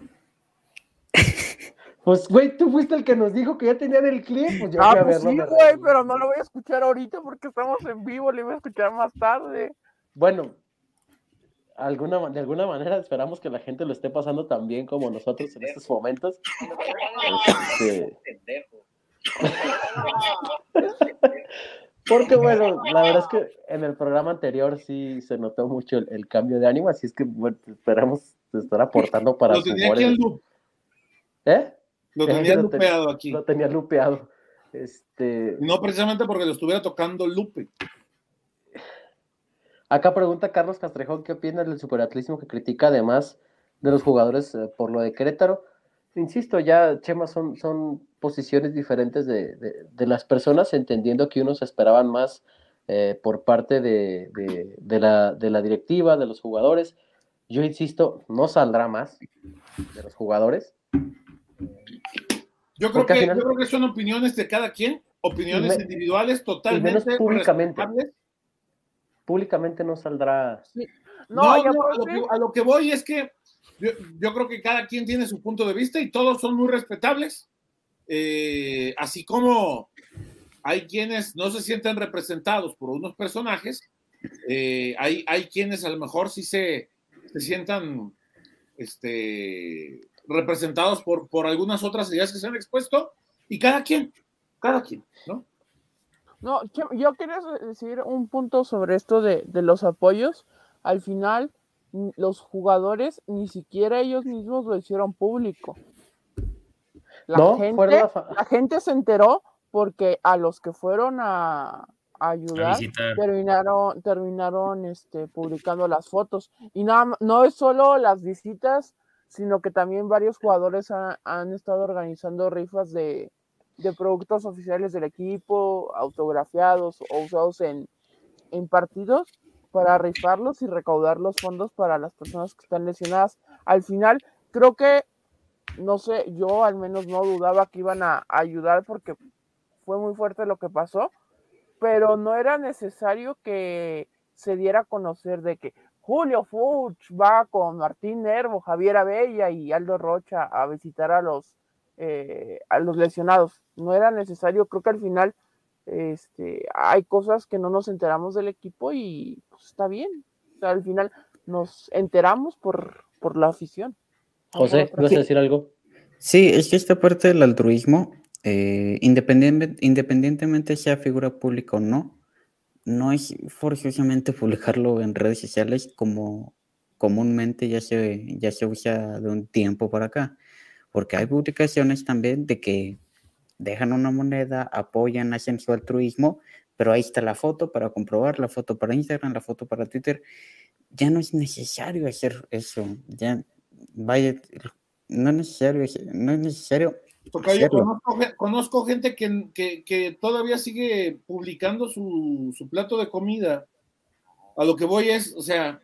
Pues, güey, tú fuiste el que nos dijo que ya tenían el clip. Pues yo Ah, pues verlo, sí, güey, pero no lo voy a escuchar ahorita porque estamos en vivo, lo voy a escuchar más tarde. Bueno, alguna, de alguna manera esperamos que la gente lo esté pasando tan bien como nosotros en estos momentos. Este, Porque bueno, la verdad es que en el programa anterior sí se notó mucho el, el cambio de ánimo, así es que bueno, esperamos estar aportando para Lo tenía aquí en humor. loop, ¿Eh? lo tenía lo ten- lupeado aquí. Lo tenía lupeado. Este, No precisamente porque lo estuviera tocando Lupe. Acá pregunta Carlos Castrejón, ¿qué opinas del superatlismo que critica además de los jugadores eh, por lo de Querétaro? Insisto, ya, Chema, son, son posiciones diferentes de, de- de las personas, entendiendo que unos esperaban más eh, por parte de, la, de la directiva, de los jugadores. Yo insisto, no saldrá más de los jugadores. Yo creo, que, final- yo creo que son opiniones de cada quien, opiniones me- individuales totalmente públicamente. respetables. Públicamente no saldrá. No, No, ya no, por a, lo que, a lo que voy es que yo, yo creo que cada quien tiene su punto de vista y todos son muy respetables. Eh, así como hay quienes no se sienten representados por unos personajes, eh, hay, hay quienes a lo mejor sí se, se sientan este, representados por, por algunas otras ideas que se han expuesto y cada quien, cada quien, ¿no? No, yo quería decir un punto sobre esto de, de los apoyos. Al final, los jugadores ni siquiera ellos mismos lo hicieron público. La, No, gente, la gente se enteró porque a los que fueron a, ayudar terminaron, terminaron este, publicando las fotos. Y nada, no es solo las visitas, sino que también varios jugadores ha- han estado organizando rifas de, de productos oficiales del equipo, autografiados o usados en, en partidos para rifarlos y recaudar los fondos para las personas que están lesionadas. Al final, creo que, no sé, yo al menos no dudaba que iban a ayudar porque fue muy fuerte lo que pasó, pero no era necesario que se diera a conocer de que Julio Fuchs va con Martín Nervo, Javier Abella y Aldo Rocha a visitar a los eh, a los lesionados. No era necesario, creo que al final este, hay cosas que no nos enteramos del equipo y pues, está bien. O sea, al final nos enteramos por, por la afición. José, ¿ibas a decir algo? Sí, es que esta parte del altruismo, eh, independiente- independientemente sea figura pública o no, no es forzosamente publicarlo en redes sociales como comúnmente ya se, ya se usa de un tiempo para acá, porque hay publicaciones también de que dejan una moneda, apoyan, hacen su altruismo, pero ahí está la foto para comprobar, la foto para Instagram, la foto para Twitter. Ya no es necesario hacer eso, ya vaya, no es necesario, no es necesario Porque yo conozco, conozco gente que, que- que todavía sigue publicando su, su plato de comida a lo que voy es, o sea,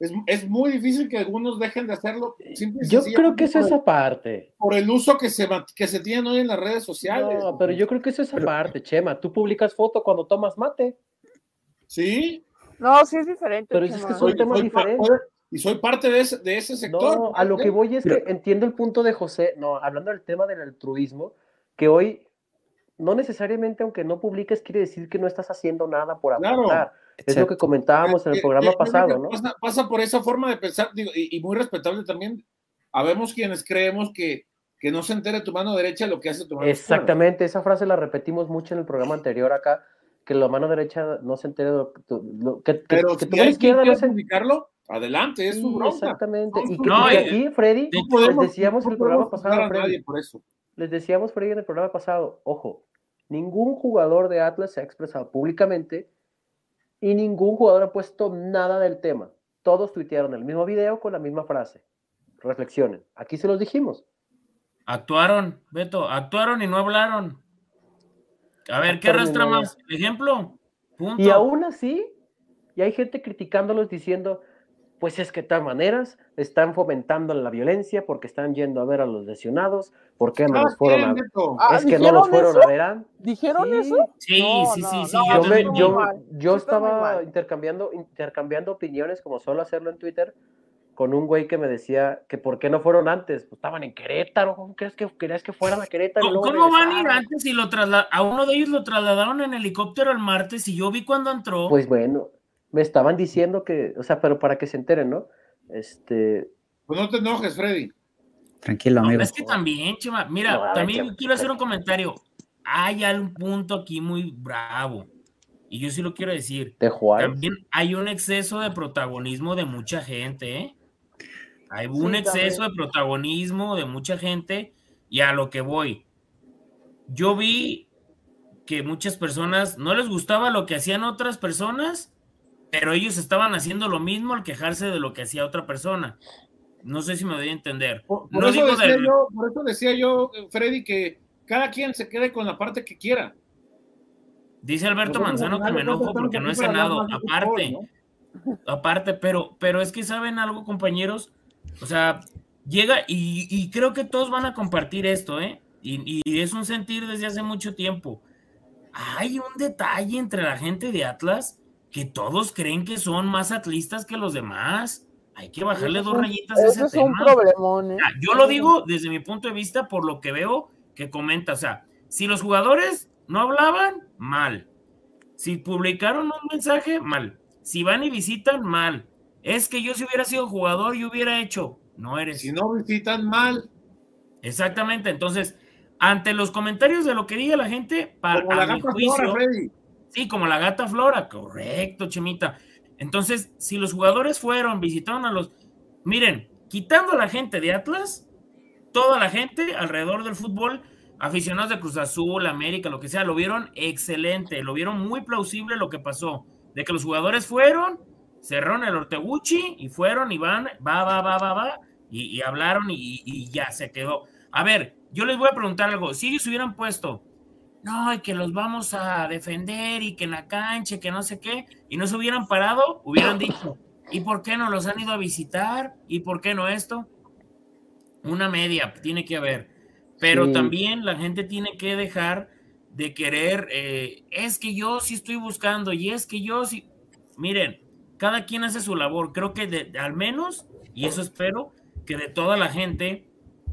es, es muy difícil que algunos dejen de hacerlo. simple Yo creo que es el- aparte. Por el uso que se, que se tiene hoy en las redes sociales. No, pero yo creo que eso es aparte, Chema. Tú publicas foto cuando tomas mate. Sí, No, sí es diferente. Pero es que Chema. soy- un tema pa- diferente. y soy parte de ese, de ese sector. No, a lo que voy es que entiendo el punto de José, no, hablando del tema del altruismo, que hoy no necesariamente aunque no publiques quiere decir que no estás haciendo nada por Claro. Es lo que comentábamos en el Eh, programa eh, pasado, ¿no? Pasa, pasa por esa forma de pensar, digo, y, y muy respetable también. Habemos quienes creemos que, que no se entere tu mano derecha lo que hace tu mano izquierda. Exactamente, esa frase la repetimos mucho en el programa anterior acá, que la mano derecha no se entere de lo que tu, lo- que, que- Pero que tu si mano izquierda no se publicarlo, adelante, es su Sí, bronca. Exactamente. Y que No, y aquí, Freddy, No podemos- les decíamos no en el programa pasado, a Freddy, nadie por eso. les decíamos, Freddy, en el programa pasado, ojo, ningún jugador de Atlas se ha expresado públicamente y ningún jugador ha puesto nada del tema. Todos tuitearon el mismo video con la misma frase. Reflexionen. Aquí se los dijimos. Actuaron, Beto, actuaron y no hablaron. A ver, ¿qué arrastra más? ¿Ejemplo? Punto. Y aún así, y hay gente criticándolos diciendo, pues es que de todas maneras están fomentando la violencia porque están yendo a ver a los lesionados, ¿por qué no Cada los fueron a Beto. Ah, Es que no ¿dijeron los fueron eso? a ver. an- ¿Dijeron Sí. eso? Sí, No, sí, sí, sí. no, yo me- yo- yo estaba intercambiando, intercambiando opiniones, como suelo hacerlo en Twitter, con un güey que me decía que por qué no fueron antes. Pues estaban en Querétaro, ¿cómo crees que querías que fueran a Querétaro? ¿Cómo, cómo van a ir antes y lo a uno de ellos lo trasladaron en helicóptero el martes y yo vi cuando entró? Pues bueno, me estaban diciendo que, o sea, pero para que se enteren, ¿no? Este, Pues no te enojes, Freddy. Tranquilo, No, amigo. es que también, Chema, mira, No, ver, también quiero hacer un comentario. Hay un punto aquí muy bravo. Y yo sí lo quiero decir. de Juárez. También hay un exceso de protagonismo de mucha gente, ¿eh? Hay Sí, un exceso también. de protagonismo de mucha gente y a lo que voy. Yo vi que muchas personas no les gustaba lo que hacían otras personas, pero ellos estaban haciendo lo mismo al quejarse de lo que hacía otra persona. No sé si me doy a entender. Por, por No eso digo decía de- yo, por eso decía yo, eh, Freddy, que cada quien se quede con la parte que quiera. Dice Alberto Manzano que me enojo porque no he cenado. Aparte, aparte, pero, pero es que saben algo, compañeros. O sea, llega y, y creo que todos van a compartir esto, ¿eh? Y, y es un sentir desde hace mucho tiempo. Hay un detalle entre la gente de Atlas que todos creen que son más atlistas que los demás. Hay que bajarle Eso dos rayitas a Ese ese es un tema. problemón, ¿eh? Ah, Yo lo digo desde mi punto de vista por lo que veo que comenta. O sea, si los jugadores no hablaban, mal. Si publicaron un mensaje, mal. Si van y visitan, mal. Es que yo si hubiera sido jugador, yo hubiera hecho. No eres. Si no visitan mal, Exactamente. Entonces, ante los comentarios de lo que diga la gente, para como la a mi juicio, Freddy. Sí, como la gata Flora, correcto, Chemita. Entonces, si los jugadores fueron, visitaron a los. Miren, quitando a la gente de Atlas, toda la gente alrededor del fútbol, aficionados de Cruz Azul, América, lo que sea, lo vieron excelente, lo vieron muy plausible lo que pasó. De que los jugadores fueron, cerraron el Orteguchi y fueron y van, va, va, va, va, va, y, y hablaron y, y ya se quedó. A ver, yo les voy a preguntar algo. Si ellos hubieran puesto, no, y que los vamos a defender y que en la cancha, que no sé qué, y no se hubieran parado, hubieran dicho, ¿y por qué no los han ido a visitar? ¿Y por qué no esto? Una media tiene que haber, pero Sí. también la gente tiene que dejar de querer, eh, es que yo sí estoy buscando y es que yo sí, miren, cada quien hace su labor, creo que de- al menos, y eso espero, que de toda la gente,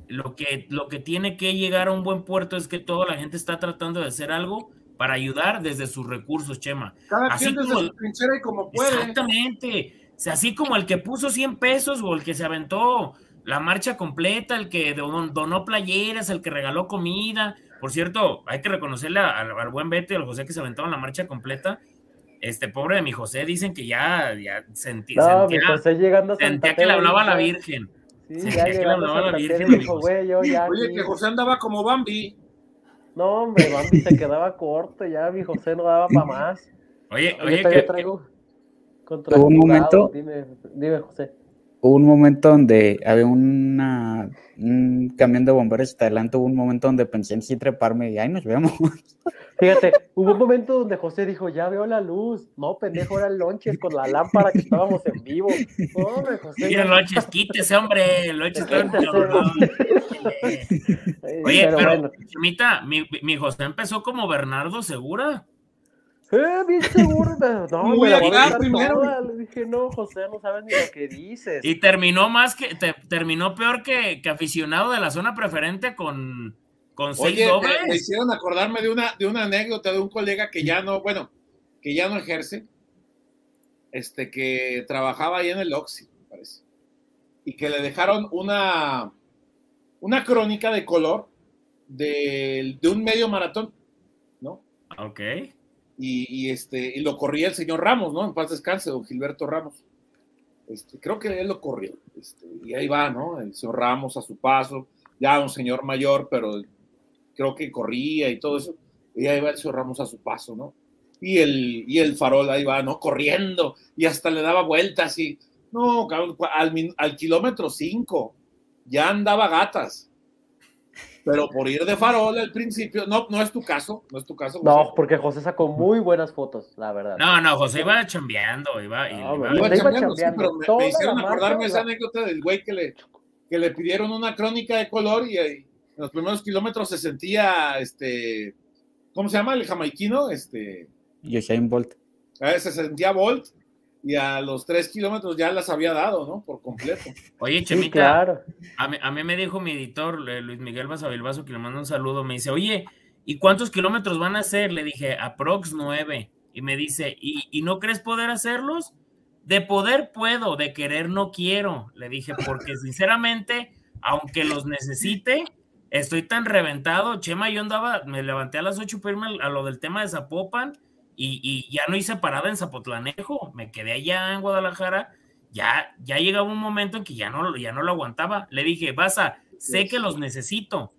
lo que, lo que tiene que llegar a un buen puerto es que toda la gente está tratando de hacer algo para ayudar desde sus recursos, Chema. Cada Así quien desde como- su trinchera y como puede. Exactamente. O sea, así como el que puso 100 pesos o el que se aventó la marcha completa, el que don- donó playeras, el que regaló comida. Por cierto, hay que reconocerle al, al buen Beto y al José que se aventaron la marcha completa. Este pobre de mi José, dicen que ya, ya sentí, No, mi sentía, José llegando a Santa sentía que le hablaba a la Virgen. Sí, ya que le llegando a la Virgen, dijo, güey, yo ya Oye, aquí". que José andaba como Bambi. No, hombre, Bambi se quedaba corto, ya mi José no daba para más. Oye, Oye, que, traigo Hubo un momento- Dime, dime, José. Hubo un momento donde había una, un camión de bomberos hasta adelante, hubo un momento donde pensé en sí treparme y ahí nos vemos. Fíjate, hubo un momento donde José dijo, ya veo la luz. No, pendejo, era el lonches con la lámpara que estábamos en vivo. Hombre, José. Mira, Lonches, quítese, hombre. Lonches encabronado. Eh, Oye, pero, bueno. Chimita, mi, mi José empezó como Bernardo Segura. Eh, bien seguro. No, Muy acá primero, toda. Le dije, no, José, no sabes ni lo que dices. Y terminó más que, te- terminó peor que, que aficionado de la zona preferente con, con seis Oye, me, me dobles. hicieron acordarme de una, de una anécdota de un colega que ya no, bueno, que ya no ejerce, este, que trabajaba ahí en el Oxy, me parece, y que le dejaron una, una crónica de color de, de un medio maratón, ¿no? Ok. Y, y, este, y lo corría el señor Ramos, ¿no? En paz descanse, don Gilberto Ramos. Este, creo que él lo corrió. Este, y ahí va, ¿no? El señor Ramos a su paso, ya un señor mayor, pero creo que corría y todo eso. Y ahí va el señor Ramos a su paso, ¿no? Y el, y el farol ahí va, ¿no? Corriendo y hasta le daba vueltas y, no, cabrón, al, al kilómetro 5 ya andaba gatas. Pero por ir de farol al principio, no, no es tu caso, no es tu caso. No, porque José sacó muy buenas fotos, la verdad. No, no, José iba chambeando, iba, No, iba-. Iba iba chambeando, sí, pero me, hicieron acordarme esa anécdota del güey que le, que le pidieron una crónica de color y, ahí, en los primeros kilómetros se sentía, este, ¿cómo se llama? El jamaiquino, este, Usain Bolt. eh, se sentía Bolt y a los tres kilómetros ya las había dado, ¿no? Por completo. Oye, Sí, Chemita, claro. a, mí, a mí me dijo mi editor, eh, Luis Miguel Basavilbaso, que le mando un saludo, me dice, oye, ¿y cuántos kilómetros van a hacer? Le dije, aprox nueve. Y me dice, ¿y, y no crees poder hacerlos? De poder puedo, de querer no quiero. Le dije, porque sinceramente, aunque los necesite, estoy tan reventado. Chema, yo andaba, me levanté a las ocho para irme a lo del tema de Zapopan y, y ya no hice parada en Zapotlanejo. Me quedé allá en Guadalajara. Ya, ya llegaba un momento en que ya no, ya no lo aguantaba. Le dije, Basa, sé que los necesito,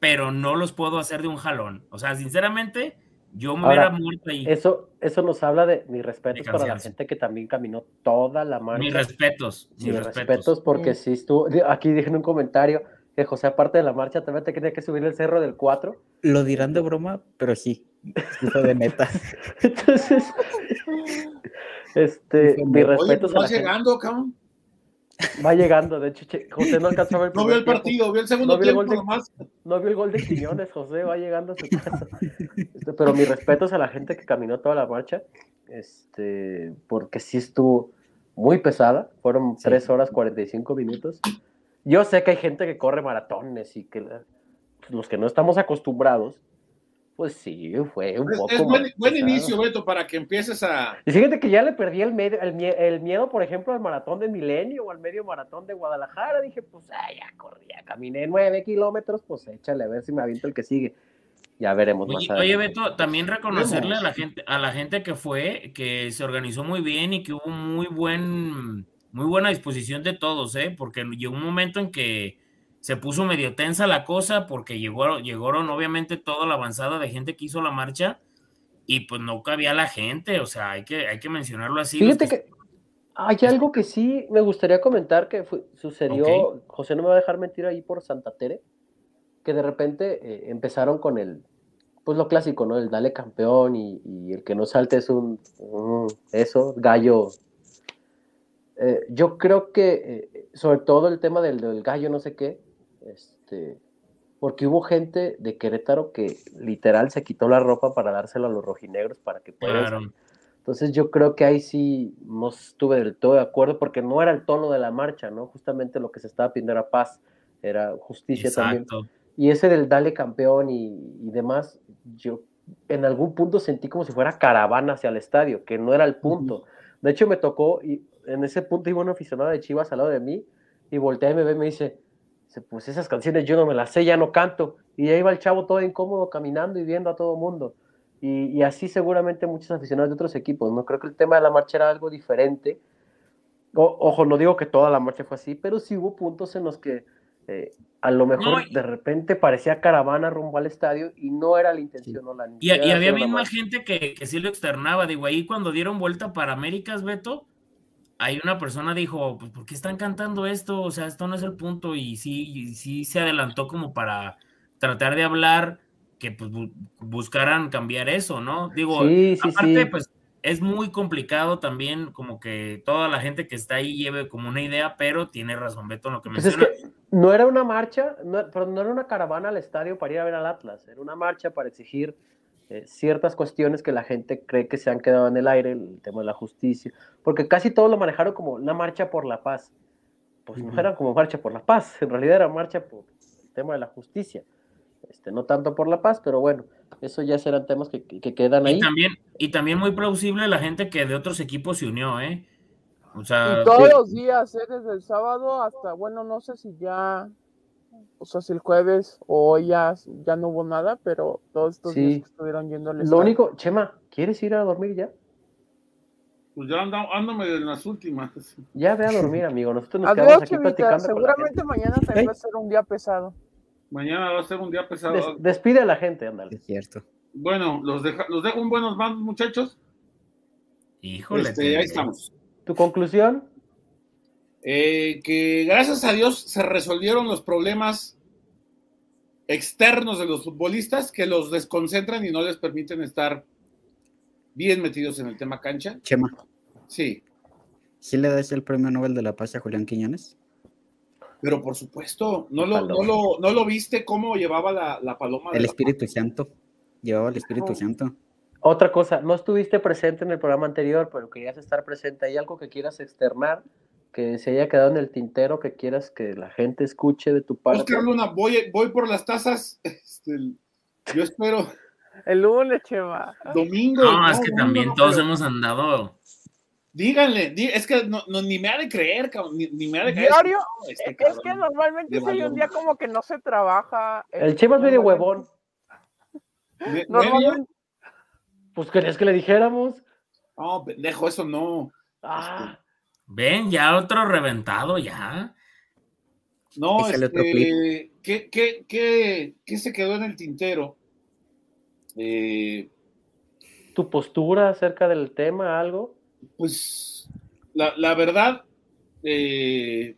pero no los puedo hacer de un jalón. O sea, sinceramente, yo me Ahora, hubiera muerto ahí. Eso, eso nos habla de mis respetos De para la gente que también caminó toda la marcha. Mis respetos, mis Mis respetos. respetos, porque Sí. sí estuvo. Aquí dije en un comentario que José, aparte de la marcha, también te tenía que subir el cerro del 4. Lo dirán de broma, pero sí. fue de neta. Entonces, este, mis Oye, respetos pues vas llegando, cabrón. Va llegando, de hecho, José no alcanzó a ver el No vio el partido, vio el segundo No vio el tiempo gol de- nomás. No vio el gol de Quiñones, José, va llegando a su casa. Este, pero mis respetos a la gente que caminó toda la marcha, este, porque sí estuvo muy pesada, fueron Sí. 3 horas 45 minutos. Yo sé que hay gente que corre maratones y que los que no estamos acostumbrados, pues sí, fue un Es, poco es buen, inicio, Beto, para que empieces a. Y fíjate que ya le perdí el, medio, el, el miedo, por ejemplo, al maratón de Milenio o al medio maratón de Guadalajara. Dije, pues, ah, ya corrí, ya caminé nueve kilómetros, pues échale a ver si me aviento el que sigue. Ya veremos Oye, más oye. Beto, también reconocerle a la gente, a la gente que fue, que se organizó muy bien y que hubo muy buen, muy buena disposición de todos, ¿eh? Porque llegó un momento en que se puso medio tensa la cosa porque llegó, llegaron obviamente toda la avanzada de gente que hizo la marcha y pues no cabía la gente, o sea, hay que, hay que mencionarlo así. Fíjate que hay algo que sí me gustaría comentar que fue- sucedió, José no me va a dejar mentir ahí por Santa Tere, que de repente eh, empezaron con el, pues lo clásico, ¿no? El dale campeón y, y el que no salte es un, un- eso, gallo. Eh, yo creo que, eh, sobre todo el tema del, del gallo no sé qué, este, porque hubo gente de Querétaro que literal se quitó la ropa para dárselo a los rojinegros para que puedan Claro. entonces yo creo que ahí sí no estuve del todo de acuerdo porque no era el tono de la marcha, ¿no? Justamente lo que se estaba pidiendo era paz, era justicia también. Exacto. Y ese del dale campeón y, y demás, yo en algún punto sentí como si fuera caravana hacia el estadio, que no era el punto. De hecho me tocó y en ese punto iba un aficionado de Chivas al lado de mí y voltea y me ve y me dice, pues esas canciones yo no me las sé, ya no canto. Y ahí va el chavo todo incómodo caminando y viendo a todo mundo. Y, y así seguramente muchos aficionados de otros equipos, ¿no? Creo que el tema de la marcha era algo diferente. O- ojo, no digo que toda la marcha fue así, pero sí hubo puntos en los que eh, a lo mejor No, y- de repente parecía caravana rumbo al estadio y no era la intención. La, Y, y había misma marcha. gente que, que sí lo externaba. Digo, ahí cuando dieron vuelta para Américas, Beto, hay una persona dijo, pues, ¿por qué están cantando esto? O sea, esto no es el punto. Y sí, y sí se adelantó como para tratar de hablar que pues, bu- buscaran cambiar eso, ¿no? Digo, Sí, sí, aparte, sí. pues es muy complicado también como que toda la gente que está ahí lleve como una idea, pero tiene razón Beto en lo que Pues es menciona. que no era una marcha, no, pero no era una caravana al estadio para ir a ver al Atlas, era una marcha para exigir eh, ciertas cuestiones que la gente cree que se han quedado en el aire, el tema de la justicia, porque casi todos lo manejaron como una marcha por la paz. Pues no era como marcha por la paz, en realidad era marcha por el tema de la justicia. Este, no tanto por la paz, pero bueno, eso ya serán temas que, que- que quedan ahí. Y también, y también muy plausible la gente que de otros equipos se unió, ¿eh? O sea, Y todos sí. los días, ¿eh? desde el sábado hasta, bueno, no sé si ya, o sea, si el jueves o hoy ya, ya no hubo nada, pero todos estos Sí. días que estuvieron yendo al Lo único, Chema, ¿quieres ir a dormir ya? Pues ya anda- ándame en las últimas. Ya ve a dormir, amigo. Nosotros nos Adiós, quedamos aquí Chivita, platicando con la gente. seguramente mañana también va a ser un día pesado. Mañana va a ser un día pesado. Des- despide a la gente, ándale. Es cierto. Bueno, los, deja- los dejo en buenos manos, muchachos. híjole. Este, te- ahí estamos. ¿Tu conclusión? Eh, que gracias a Dios se resolvieron los problemas externos de los futbolistas que los desconcentran y no les permiten estar bien metidos en el tema cancha. Chema, Sí, ¿sí le das el premio Nobel de la Paz a Julián Quiñones? pero por supuesto, no lo, Paloma. no lo, no lo viste cómo llevaba la, la paloma. de El la- Espíritu Santo. Llevaba el Espíritu No. Santo. Otra cosa, no estuviste presente en el programa anterior, pero querías estar presente. ¿Hay algo que quieras externar? Que se haya quedado en el tintero, que quieras que la gente escuche de tu parte. Oscar Luna, voy, voy por las tazas. Este, yo espero El lunes, Chema. domingo. No, es que domingo también no, todos pero hemos andado. Díganle, es que no, no- ni me ha de creer, cabrón, ni, ni me ha de creer. Diario, No, este es cabrón. que normalmente hay un día como que no se trabaja. El Chema es medio huevón. Ne- Normalmente, Pues querías que le dijéramos. No, pendejo, eso no. Ah, Ven, ya otro reventado, ya. No, Échale otro este, ¿qué, qué, qué, qué se quedó en el tintero? Eh, tu postura acerca del tema, algo. pues la, la verdad, eh,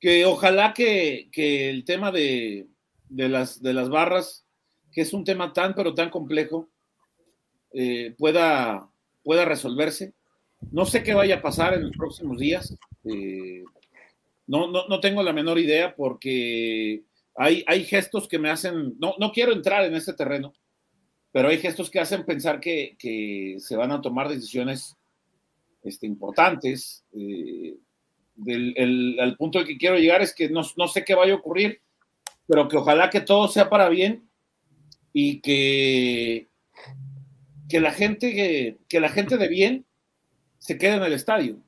que ojalá que, que el tema de, de las, de las barras, que es un tema tan, pero tan complejo, eh, pueda, pueda resolverse. No sé qué vaya a pasar en los próximos días. eh, no, no, no tengo la menor idea porque hay, hay gestos que me hacen, no, no quiero entrar en ese terreno, pero hay gestos que hacen pensar que, que se van a tomar decisiones este, importantes. eh, al punto al que quiero llegar es que no, no sé qué vaya a ocurrir, pero que ojalá que todo sea para bien y que, que la gente que, que la gente de bien se quede en el estadio.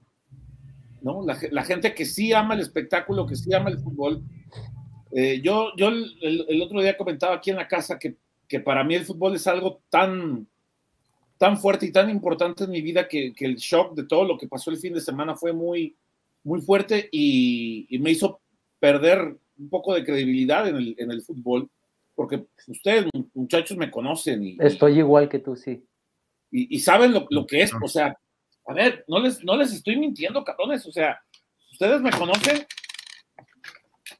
¿no? La, la gente que sí ama el espectáculo, que sí ama el fútbol. Eh, yo yo el, el, otro día comentaba aquí en la casa que, que, para mí el fútbol es algo tan, tan fuerte y tan importante en mi vida que, que, el shock de todo lo que pasó el fin de semana fue muy, muy fuerte y, y me hizo perder un poco de credibilidad en el, en el fútbol, porque ustedes, muchachos, me conocen. Y, Estoy igual que tú, sí. Y, y saben lo, lo, que es, o sea, a ver, no les, no les estoy mintiendo, cabrones, o sea, ustedes me conocen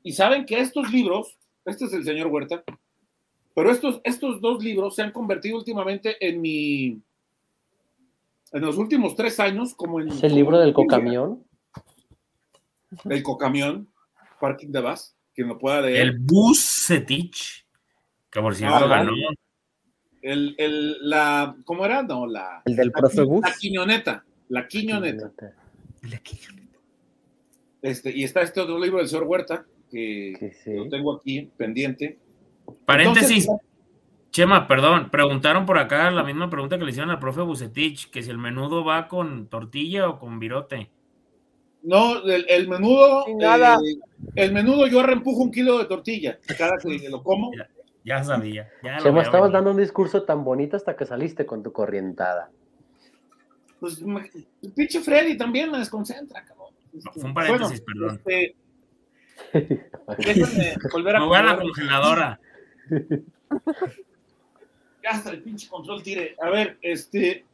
y saben que estos libros, este es el señor Huerta, pero estos, estos dos libros se han convertido últimamente en mi, en los últimos tres años, como en... ¿Es el libro del cocamión? El cocamión, Parking de Bus, quien lo pueda leer. El Bucetich, que por cierto Ah, ganó. El, el, la, ¿cómo era? No, la... El del la, profe Bus. La quiñoneta, la quiñoneta. La quiñoneta. Este, y está este otro libro del señor Huerta, que, que sí. lo tengo aquí pendiente. Paréntesis. Entonces, Chema, perdón, preguntaron por acá la misma pregunta que le hicieron al profe Bucetich, que si el menudo va con tortilla o con virote. No, el, el menudo, nada. Eh, el menudo yo reempujo un kilo de tortilla cada que lo como. Ya, ya sabía. Ya Chema, estabas dando un discurso tan bonito hasta que saliste con tu corrientada. Pues el pinche Freddy también me desconcentra, cabrón. No, fue un paréntesis, bueno, perdón. Este, volver a Me voy a la congeladora. Ya hasta el pinche control tire. A ver, este,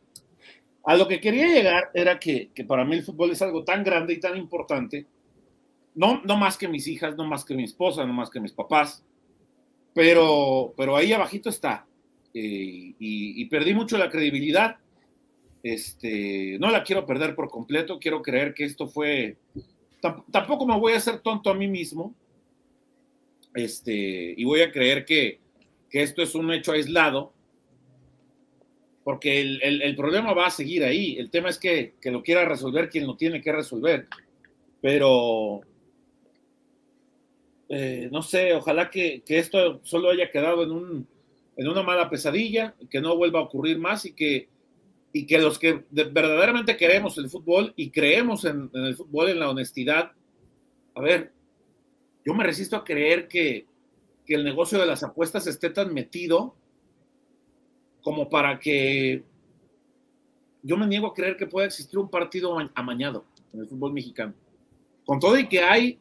a lo que quería llegar era que, que, para mí el fútbol es algo tan grande y tan importante, no, no más que mis hijas, no más que mi esposa, no más que mis papás, pero, pero ahí abajito está. Eh, y, y, perdí mucho la credibilidad. Este, no la quiero perder por completo, quiero creer que esto fue... Tampoco me voy a hacer tonto a mí mismo. Este, y voy a creer que, esto es un hecho aislado, porque el, problema va a seguir ahí. El tema es que, lo quiera resolver quien lo tiene que resolver. Pero, eh, no sé, ojalá que, esto solo haya quedado en una mala pesadilla, que no vuelva a ocurrir más y que, y que los que de, verdaderamente queremos el fútbol y creemos en, en, el fútbol, en la honestidad, a ver, yo me resisto a creer que, que el negocio de las apuestas esté tan metido como para que yo me niego a creer que pueda existir un partido amañado en el fútbol mexicano. Con todo y que hay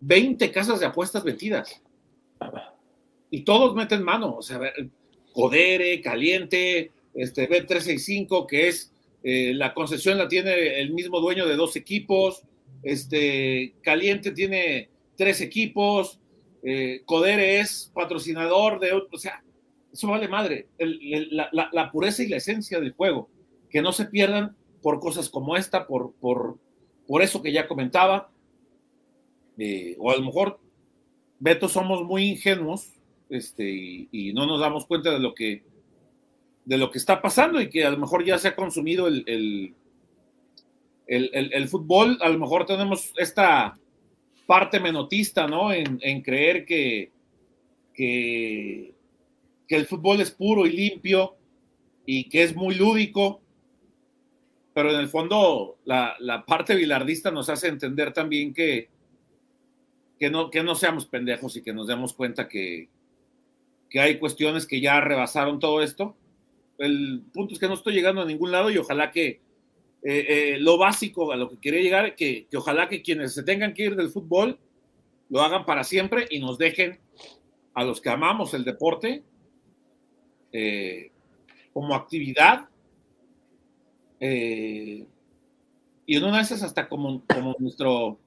20 casas de apuestas metidas. Y todos meten mano. O sea, Codere, Caliente, este B365, que es eh, la concesión la tiene el mismo dueño de dos equipos. Este Caliente tiene tres equipos. Eh, es patrocinador de. O sea, eso vale madre, la, pureza y la esencia del juego, que no se pierdan por cosas como esta, por, por, por eso que ya comentaba, eh, o a lo mejor, Beto, somos muy ingenuos este, y, no nos damos cuenta de lo que de lo que está pasando y que a lo mejor ya se ha consumido el, el, el, el fútbol, a lo mejor tenemos esta parte menotista, ¿no? En, en creer que, que que el fútbol es puro y limpio y que es muy lúdico, pero en el fondo la, la parte bilardista nos hace entender también que, que, no, que no seamos pendejos y que nos demos cuenta que, que hay cuestiones que ya rebasaron todo esto. El punto es que no estoy llegando a ningún lado y ojalá que eh, eh, lo básico a lo que quería llegar, que, que ojalá que quienes se tengan que ir del fútbol lo hagan para siempre y nos dejen a los que amamos el deporte eh, como actividad. Y en una de hasta como, como nuestro,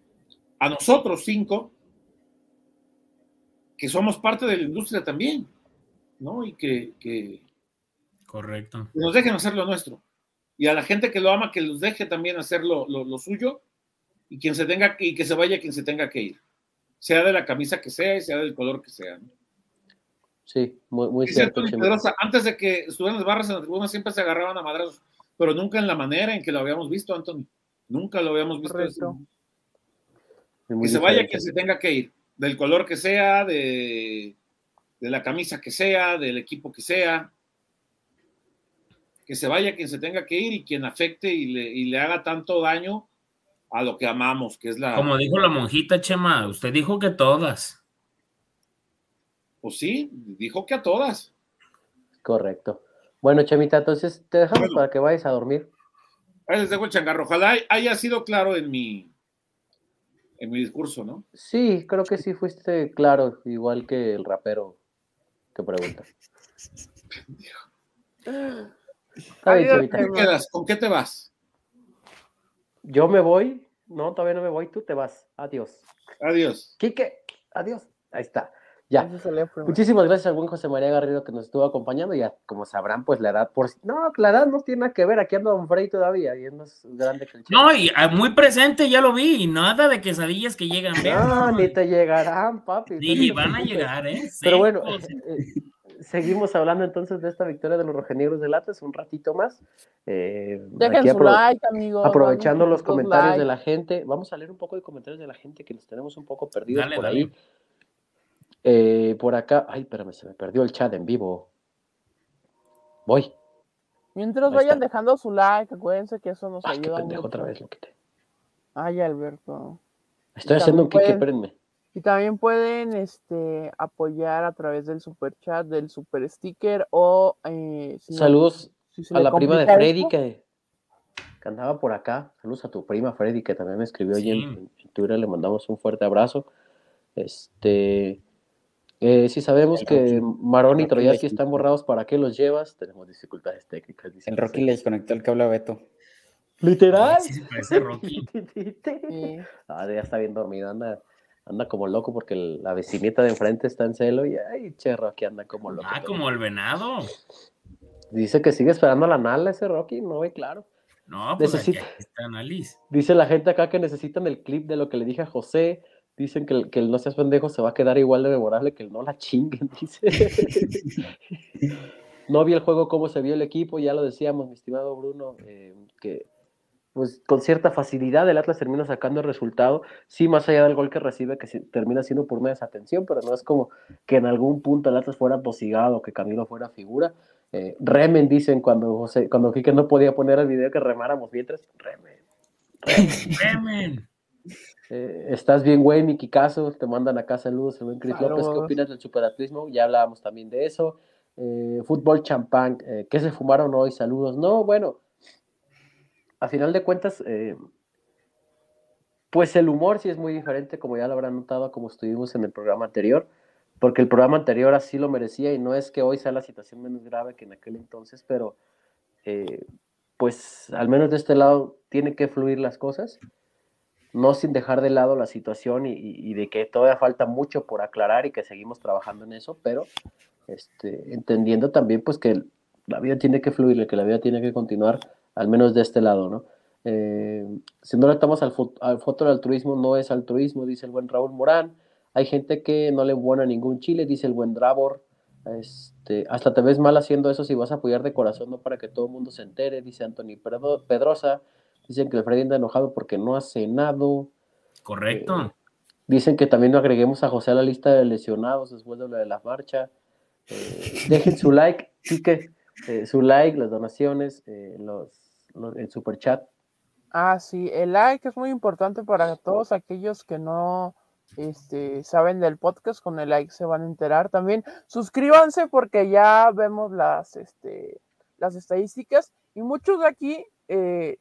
a nosotros cinco, que somos parte de la industria también, ¿no? Y que, Correcto. que nos dejen hacer lo nuestro. Y a la gente que lo ama, que los deje también hacer lo, lo, lo suyo y quien se tenga y que se vaya quien se tenga que ir, sea de la camisa que sea y sea del color que sea. ¿no? Sí, muy, cierto. Pedrosa, antes de que estuvieran las barras en la tribuna siempre se agarraban a madrazos, pero nunca en la manera en que lo habíamos visto, Antonio. Nunca lo habíamos visto. Correcto. Que se vaya quien se tenga que ir, del color que sea, de, de la camisa que sea, del equipo que sea. Que se vaya quien se tenga que ir y quien afecte y le, y le haga tanto daño a lo que amamos, que es la. Como dijo la monjita Chema, usted dijo que todas. Pues sí, dijo que a todas. Correcto. Bueno, Chemita, entonces te dejamos bueno, para que vayas a dormir. Ahí les dejo el changarro. Ojalá haya sido claro en mi, en mi discurso, ¿no? Sí, creo que sí fuiste claro, igual que el rapero que pregunta. Ay, bien, ¿Qué quedas? ¿Con qué te vas? Yo me voy. No, todavía no me voy. Tú te vas. Adiós. Adiós. Quique, adiós. Ahí está. Ya. Muchísimas gracias al buen José María Garrido que nos estuvo acompañando. Ya, como sabrán, pues la edad, por no, la edad no tiene nada que ver. Aquí anda Don Frey todavía y es más grande que el chico. No, y ah, muy presente, ya lo vi. Y nada de quesadillas que llegan. No, ni te llegarán, papi. Sí, van a llegar, ¿eh? Pero bueno, eh, seguimos hablando entonces de esta victoria de los rojinegros del Atlas un ratito más. Eh, Dejen su like, amigos. Aprovechando los comentarios like. de la gente. Vamos a leer un poco de comentarios de la gente que nos tenemos un poco perdidos dale, por dale. ahí. Eh, por acá, ay, espérame, se me perdió el chat en vivo. Voy. Mientras Ahí vayan está. dejando su like, acuérdense que eso nos ay, ayuda. Qué pendejo, otra vez lo quité. Ay, Alberto. Estoy y haciendo un clic, espérenme. Y también pueden este, apoyar a través del super chat, del super sticker o. Eh, si Saludos no, si a la prima de Freddy que, que, andaba por acá. Saludos a tu prima Freddy que también me escribió sí. en, en Twitter. Le mandamos un fuerte abrazo. Este. Eh, si sabemos que Marón y Troyaski están borrados, ¿para qué los llevas? Tenemos dificultades técnicas. El Rocky le desconectó el cable a Beto. ¿Literal? Sí, sí, Rocky. ah, ya está bien dormido, anda, anda como loco porque el- la vecinita de enfrente está en celo y ay, che, Rocky anda como loco. Ah, como el venado. Dice que sigue esperando la nala ese Rocky, no ve claro. No, pues Necesita- aquí está Annalise. Dice la gente acá que necesitan el clip de lo que le dije a José. Dicen que el, que el no seas pendejo se va a quedar igual de memorable que el no la chinguen, dice. no vi el juego cómo se vio el equipo, ya lo decíamos, mi estimado Bruno, eh, que pues con cierta facilidad el Atlas termina sacando el resultado, sí, más allá del gol que recibe, que termina siendo por una desatención, pero no es como que en algún punto el Atlas fuera tosigado, que Camilo fuera figura. Eh, remen, dicen cuando José, cuando Quique no podía poner el video que remáramos mientras, remen. Bremen. Eh, estás bien, güey, Miki Caso, te mandan acá saludos, el buen Cris López. ¿Qué opinas del superatlismo? Ya hablábamos también de eso. Eh, fútbol champán, eh, ¿qué se fumaron hoy? Saludos. No, bueno, a final de cuentas, eh, pues el humor sí es muy diferente, como ya lo habrán notado, como estuvimos en el programa anterior, porque el programa anterior así lo merecía y no es que hoy sea la situación menos grave que en aquel entonces, pero eh, pues al menos de este lado tiene que fluir las cosas no sin dejar de lado la situación y, de que todavía falta mucho por aclarar y que seguimos trabajando en eso, pero este, entendiendo también pues que la vida tiene que fluir, que la vida tiene que continuar, al menos de este lado, ¿no? Eh, si no le estamos al, al foto del altruismo, no es altruismo, dice el buen Raúl Morán. Hay gente que no le embona ningún chile, dice el buen Dravor. Este, hasta te ves mal haciendo eso si vas a apoyar de corazón, no para que todo el mundo se entere, dice Anthony Pedro- Pedrosa. Dicen que el Freddy anda enojado porque no ha cenado. Correcto. Dicen que también no agreguemos a José a la lista de lesionados después de lo de la marcha. Eh, dejen su like, Quique, eh, su like, las donaciones, eh, los- el super chat. Ah, sí, el like es muy importante para todos aquellos que no este, saben del podcast, con el like se van a enterar. También suscríbanse porque ya vemos las, este, las estadísticas y muchos de aquí eh,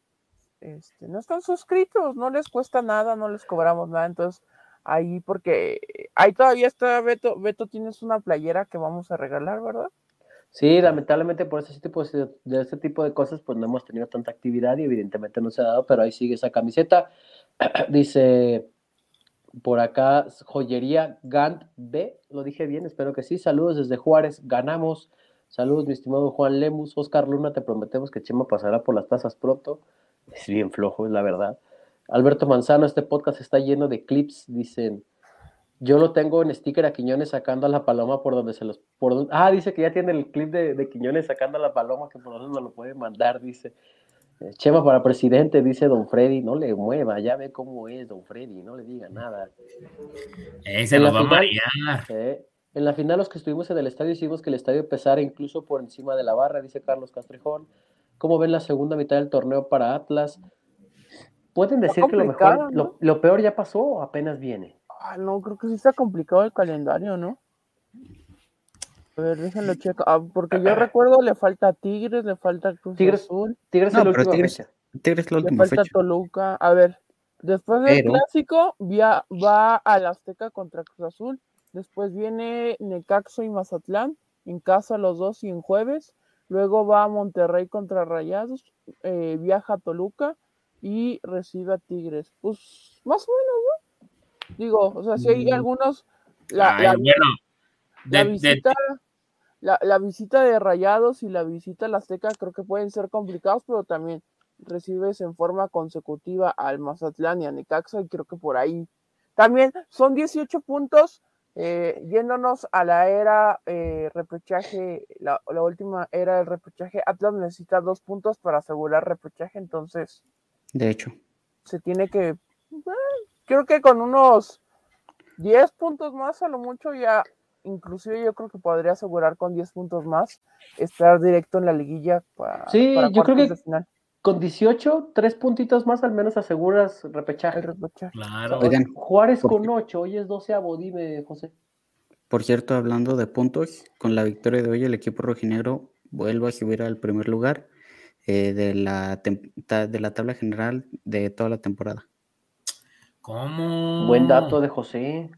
este, no están suscritos, no les cuesta nada, no les cobramos nada, entonces ahí porque ahí todavía está Beto, Beto tienes una playera que vamos a regalar, ¿verdad? Sí, lamentablemente por ese tipo de, de este tipo de cosas, pues no hemos tenido tanta actividad y evidentemente no se ha dado, pero ahí sigue esa camiseta. Dice por acá, joyería Gant B, lo dije bien, espero que sí. Saludos desde Juárez, ganamos. Saludos, mi estimado Juan Lemus. Oscar Luna, te prometemos que Chema pasará por las tazas pronto. Es bien flojo, es la verdad. Alberto Manzano, este podcast está lleno de clips, dicen. Yo lo tengo en sticker a Quiñones sacando a la paloma por donde se los. Por donde- ah, dice que ya tiene el clip de, de Quiñones sacando a la paloma, que por donde nos lo puede mandar, dice. Eh, Chema para presidente, dice Don Freddy. No le mueva, ya ve cómo es Don Freddy, no le diga nada. Eh, se la va a final- marear. Eh, En la final, los que estuvimos en el estadio hicimos que el estadio pesara incluso por encima de la barra, dice Carlos Castrejón. ¿Cómo ven la segunda mitad del torneo para Atlas? Pueden decir que lo mejor, ¿no? lo, lo peor ya pasó o apenas viene. Ah, no, creo que sí está complicado el calendario, ¿no? A ver, déjenlo checo. Ah, porque yo recuerdo le falta a Tigres, le falta Cruz Tigres, Azul, Tigres No, es la pero última Tigres, fecha. Tigres es la le falta fecha. Toluca. A ver, después del Pero- clásico via- va al Azteca contra Cruz Azul. Después viene Necaxo y Mazatlán, en casa los dos y en jueves. Luego va a Monterrey contra Rayados, eh, viaja a Toluca y recibe a Tigres. Pues más o menos, ¿no? Digo, o sea, si hay Mm. algunos. La, Ay, la- bueno, la de- de- visita, la, la visita de Rayados y la visita al Azteca creo que pueden ser complicados, pero también recibes en forma consecutiva al Mazatlán y a Necaxa y creo que por ahí también son 18 puntos eh, yéndonos a la era eh, repechaje, la, la última era del repechaje, Atlas necesita dos puntos para asegurar repechaje, entonces De hecho, se tiene que, creo que con unos 10 puntos más a lo mucho ya, inclusive yo creo que podría asegurar con 10 puntos más estar directo en la liguilla para, Sí, para yo creo que- final, Con 18, tres puntitos más al menos aseguras repechaje. el repechaje. Claro. Oigan, Juárez con 8, hoy es 12 dime, José. por cierto, hablando de puntos, con la victoria de hoy el equipo rojinegro vuelve a subir al primer lugar eh, de, la de la tabla general de toda la temporada. ¿Cómo? Buen dato de José.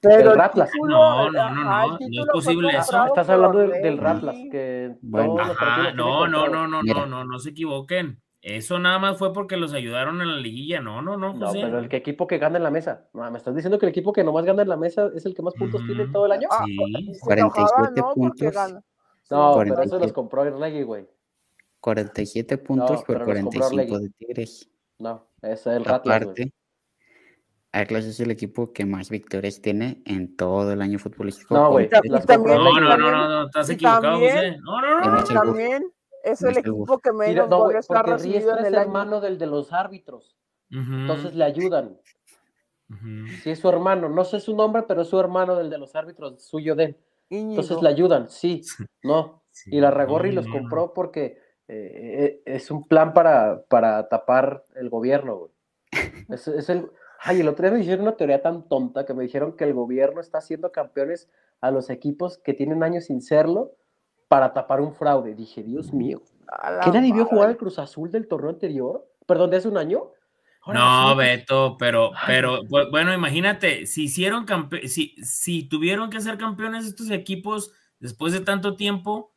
Pero El Ratlas. título, No, no, ajá, no, el no, no es posible eso. Estás hablando del. Ratlas, que Bueno. Ajá, partidos no, no, no, no, no, no, no se equivoquen. Eso nada más fue porque los ayudaron en la liguilla. No, no, no. No, pero el que equipo que gana en la mesa. No, me estás diciendo que el equipo que nomás gana en la mesa es el que más puntos tiene todo el año. Ah, Sí. y se enojaba, 47 ¿no? Porque puntos. No, pero 47. eso los compró Orlegui, güey. 47 puntos por los compró 45 Orlegui. de Tigres. No, ese es el Ratlas, güey. Atlas es el equipo que más victorias tiene en todo el año futbolístico. No, güey. No, no, no, no, no, estás y equivocado. No, no, no. También es el es el equipo que menos goles ha porque recibido Riestra en es el año. hermano del de los árbitros. Entonces le ayudan. Sí, es su hermano. No sé su nombre, pero es su hermano del de los árbitros, suyo de él. Entonces le ayudan, sí. No. Sí, Y la Ragorri los no, compró porque eh, eh, es un plan para, para tapar el gobierno, güey. Es, es el... Ay, el otro día me dijeron una teoría tan tonta que me dijeron que el gobierno está haciendo campeones a los equipos que tienen años sin serlo para tapar un fraude. Dije, Dios mío. A la ¿Qué nadie vio jugar al Cruz Azul del torneo anterior? Perdón, de hace un año. No, Beto, pero, pero, bu- bueno, imagínate, si hicieron si, si tuvieron que ser campeones estos equipos después de tanto tiempo,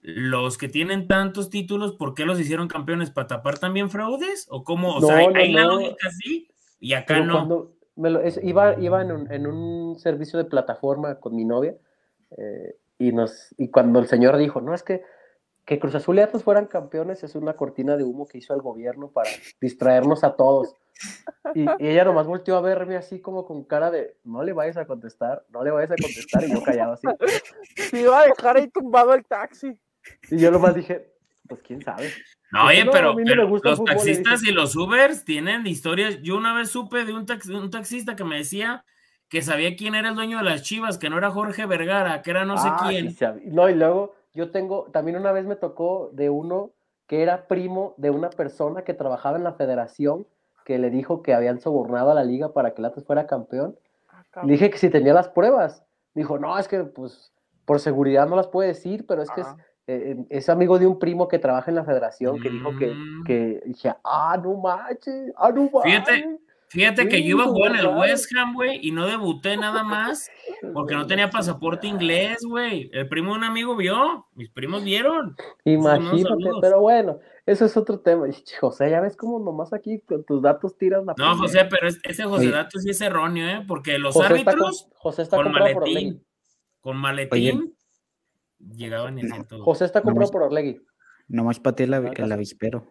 los que tienen tantos títulos, ¿por qué los hicieron campeones? ¿Para tapar también fraudes? ¿O cómo? O No, sea, hay, no, hay la lógica así y acá Pero no. cuando me lo- es- iba, iba en, un, en un servicio de plataforma con mi novia eh, y, nos, y cuando el señor dijo, no, es que, que Cruz Azul y Atlas fueran campeones es una cortina de humo que hizo el gobierno para distraernos a todos. Y, y ella nomás volteó a verme así como con cara de, no le vayas a contestar, no le vayas a contestar, y yo callado así. Se iba a dejar ahí tumbado el taxi. Y yo nomás dije, pues quién sabe. No, oye, No, pero, los fútbol, taxistas y los Ubers tienen historias. Yo una vez supe de un, tax- un taxista que me decía que sabía quién era el dueño de las chivas, que no era Jorge Vergara, que era no sé Ah, quién. sí. No, y luego yo tengo, también una vez me tocó de uno que era primo de una persona que trabajaba en la federación que le dijo que habían sobornado a la liga para que el Atlas fuera campeón. Ah, Le dije que si tenía las pruebas. Dijo, no, es que pues por seguridad no las puede decir, pero es que es. Eh, eh, es amigo de un primo que trabaja en la federación que dijo que, Mm. que dije, ah, no manches, ah, no Fíjate, manches". Fíjate que Sí, yo iba a jugar en el. West Ham, güey, y no debuté nada más porque no tenía pasaporte inglés, güey. El primo de un amigo vio, mis primos vieron. Imagínate, pero bueno, eso es otro tema. José, ya ves cómo nomás aquí con tus datos tiras la No, primera. José, pero es- ese José Oye. Dato sí es erróneo, ¿eh? Porque los José está, árbitros com- José está con maletín, con maletín, llegaban hacían todo. José está comprado Nomás- por Orlegui. Nomás pateé el, avi- Ah, el avispero.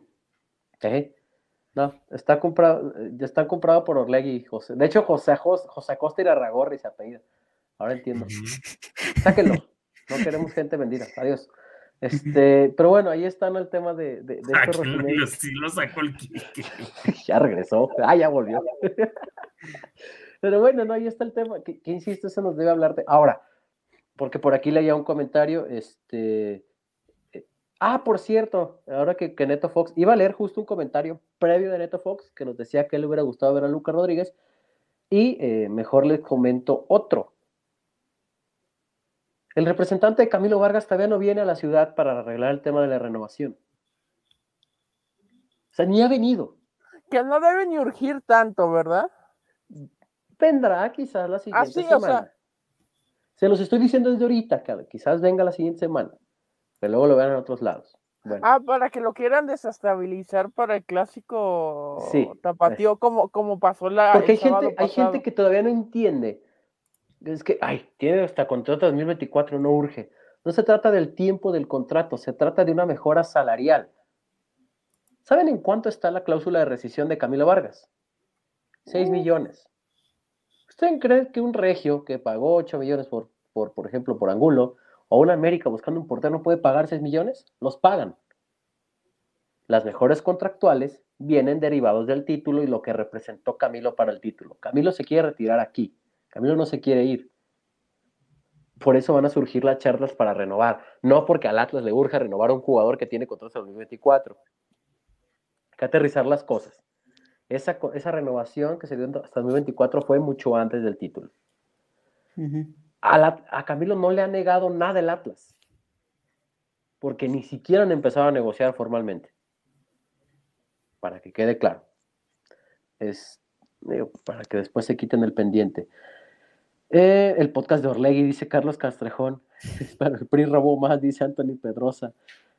No, está comprado, ya está comprado por Orlegui, José. De hecho, José, Jos- José Acosta y Arragorri se apellida. Ahora entiendo. Sáquenlo. No queremos gente vendida. Adiós. Este, pero bueno, ahí está ¿no? el tema de, de, de este sí lo sacó el Quique. ya regresó. Ah, ya volvió. Pero bueno, no, ahí está el tema. Que, que insisto, eso nos debe hablar de. Ahora, porque por aquí leía un comentario, este. eh, Ah, por cierto, ahora que, que Neto Fox, iba a leer justo un comentario previo de Neto Fox que nos decía que le hubiera gustado ver a Lucas Rodríguez. Y eh, mejor les comento otro. El representante de Camilo Vargas todavía no viene a la ciudad para arreglar el tema de la renovación. O sea, ni ha venido. Que no debe ni urgir tanto, ¿verdad? Vendrá quizás la siguiente sí, o semana. sea. Se los estoy diciendo desde ahorita, que quizás venga la siguiente semana, pero luego lo vean en otros lados. Bueno, Ah, para que lo quieran desestabilizar para el clásico Sí, tapatío, como, como pasó la. porque hay gente, hay gente que todavía no entiende. Es que, ay, tiene hasta contrato 2024, no urge. No se trata del tiempo del contrato, se trata de una mejora salarial. ¿Saben en cuánto está la cláusula de rescisión de Camilo Vargas? 6 Uh. millones. ¿Ustedes creen que un regio que pagó 8 millones por, por, por ejemplo, por Angulo, o una América buscando un portero no puede pagar 6 millones? Los pagan. Las mejores contractuales vienen derivados del título y lo que representó Camilo para el título. Camilo se quiere retirar aquí. Camilo no se quiere ir. Por eso van a surgir las charlas para renovar. No porque al Atlas le urge renovar a un jugador que tiene contrato hasta el 2024. Hay que aterrizar las cosas. Esa, esa renovación que se dio hasta el 2024 fue mucho antes del título. A, la- a Camilo no le ha negado nada el Atlas. Porque ni siquiera han empezado a negociar formalmente. Para que quede claro. Es digo, para que después se quiten el pendiente. Eh, el podcast de Orlegui, dice Carlos Castrejón. Pero el PRI robó más, dice Anthony Pedrosa.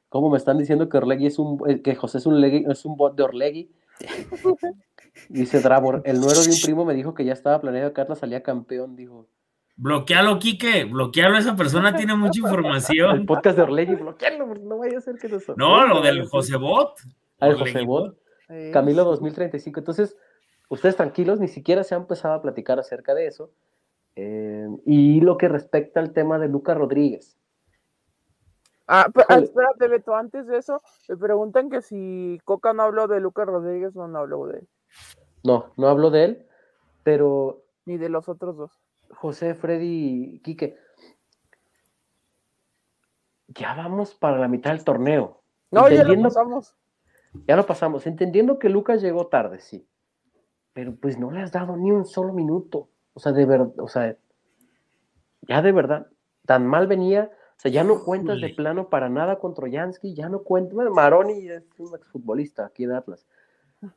¿Cómo me están diciendo que Orlegui es un eh, que José es un, es un bot de Orlegui? Dice Dravor, el nuero de un primo me dijo que ya estaba planeado que Atlas salía campeón, dijo. Bloquealo, Quique, bloquealo, esa persona tiene mucha El información. podcast de Orlegui, bloquearlo, no vaya a ser que nos No, lo del José Bot. Ah, el Orlegui José Bot. Eh, Camilo 2035. Entonces, ustedes tranquilos, ni siquiera se han empezado a platicar acerca de eso. Eh, y lo que respecta al tema de Lucas Rodríguez. Ah, pe- ah, espérate, Beto, antes de eso, me preguntan que si Coca no habló de Lucas Rodríguez o no habló de él, No, no hablo de él, pero ni de los otros dos. José, Freddy, Quique, ya vamos para la mitad del torneo. No, ya lo pasamos. Ya lo pasamos, entendiendo que Lucas llegó tarde, sí. Pero pues no le has dado ni un solo minuto. O sea, de verdad, o sea, ya de verdad, tan mal venía. O sea, ya no cuentas de plano para nada con Troyansky, ya no cuentas. Bueno, Maroni es un exfutbolista aquí de Atlas.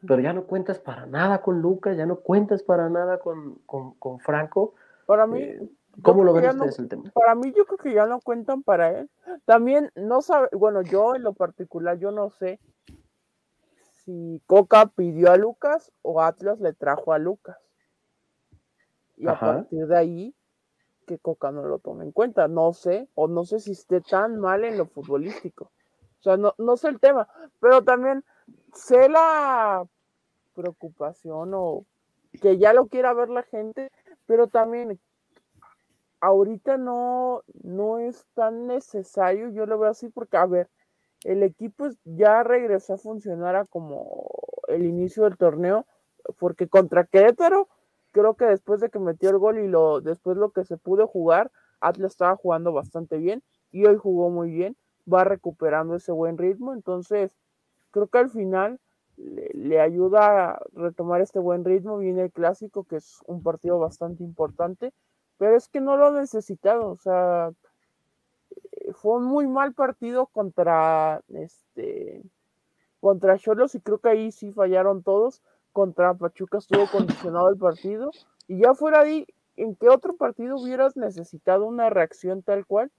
Pero ya no cuentas para nada con Lucas, ya no cuentas para nada con, con, con Franco. Para mí, Eh, ¿Cómo lo ven no- ustedes el tema? para mí yo creo que ya no cuentan para él. También no sabe, bueno, yo en lo particular, yo no sé si Coca pidió a Lucas o Atlas le trajo a Lucas. Y a partir de ahí, que Coca no lo tome en cuenta. No sé, o no sé si esté tan mal en lo futbolístico. O sea, no, no sé el tema, pero también sé la preocupación o que ya lo quiera ver la gente, pero también ahorita no, no es tan necesario, yo lo veo así porque, a ver, el equipo ya regresó a funcionar a como el inicio del torneo, porque contra Querétaro, creo que después de que metió el gol y lo después lo que se pudo jugar, Atlas estaba jugando bastante bien y hoy jugó muy bien, va recuperando ese buen ritmo, entonces creo que al final le, le ayuda a retomar este buen ritmo, viene el clásico, que es un partido bastante importante, pero es que no lo ha necesitado, o sea, eh, fue un muy mal partido contra este contra Cholos y creo que ahí sí fallaron todos, contra Pachuca estuvo condicionado el partido y ya fuera ahí, ¿en qué otro partido hubieras necesitado una reacción tal cual?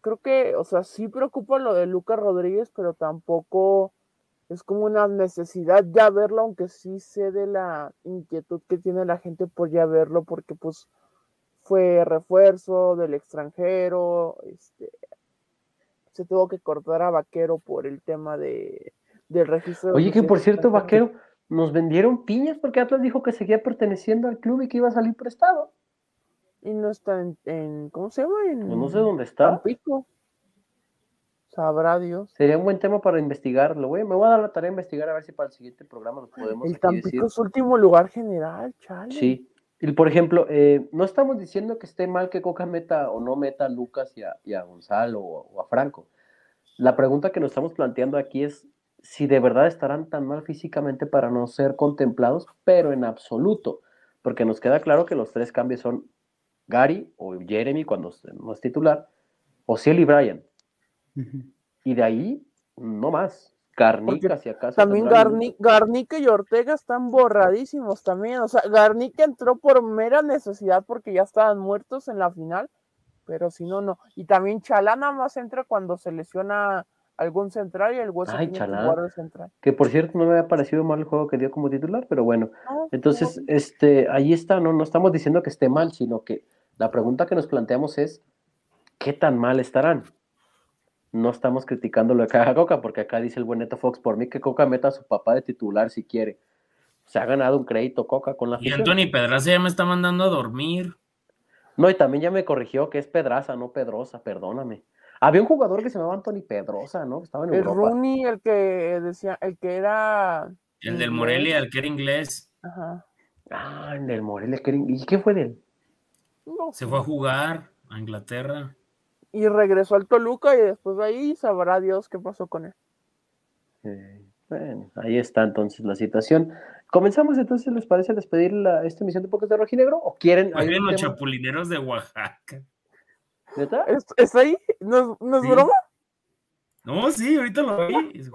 Creo que, o sea, sí preocupa lo de Lucas Rodríguez, pero tampoco es como una necesidad ya verlo, aunque sí sé de la inquietud que tiene la gente por ya verlo, porque pues fue refuerzo del extranjero, este, se tuvo que cortar a Vaquero por el tema de, del registro. de Oye, que por cierto. Vaquero, nos vendieron piñas porque Atlas dijo que seguía perteneciendo al club y que iba a salir prestado. Y no está en, en- ¿cómo se llama? En Pues no sé dónde está. Tampico. Sabrá Dios. Sería un buen tema para investigar. Lo voy, me voy a dar la tarea de investigar a ver si para el siguiente programa nos podemos El Tampico decir. es último lugar general, chale. Sí. Y por ejemplo, eh, no estamos diciendo que esté mal que Coca meta o no meta a Lucas y a, y a Gonzalo o, o a Franco. La pregunta que nos estamos planteando aquí es si de verdad estarán tan mal físicamente para no ser contemplados, pero en absoluto, porque nos queda claro que los tres cambios son Gary o Jeremy cuando no es titular, o Ciel y Brian. Y de ahí, no más. Garnica, Porque si acaso. También Garni-. Garnica y Ortega están borradísimos también. O sea, Garnica entró por mera necesidad porque ya estaban muertos en la final, pero si no, no. Y también Chalá nada más entra cuando se lesiona algún central y el hueso Ay, tiene central. Que por cierto no me había parecido mal el juego que dio como titular, pero bueno. No, Entonces, no, este, ahí está, no, no estamos diciendo que esté mal, sino que la pregunta que nos planteamos es, ¿qué tan mal estarán? No estamos criticando lo que haga Coca, porque acá dice el buen Neto Fox, por mí que Coca meta a su papá de titular si quiere. Se ha ganado un crédito Coca con la Y afición. Anthony Pedraza ya me está mandando a dormir. No, y también ya me corrigió que es Pedraza, no Pedrosa, perdóname. Había un jugador que se llamaba Anthony Pedrosa, ¿no? Estaba en el Europa. Rooney, el que decía, el que era. El del Inglés. Morelia, el que era inglés, Ajá. Ah, el Morelia. que era- ¿Y qué fue de él? No se fue a jugar a Inglaterra. Y regresó al Toluca y después de ahí sabrá Dios qué pasó con él. Eh, bueno, ahí está entonces la situación. Comenzamos entonces, ¿les parece despedir la, esta emisión de Pocos de Rojinegro? ¿O quieren? hay los tema- chapulineros de Oaxaca. ¿Neta? ¿Es, es ahí? ¿No es, no es Sí. broma? No, sí, ahorita lo vi. Es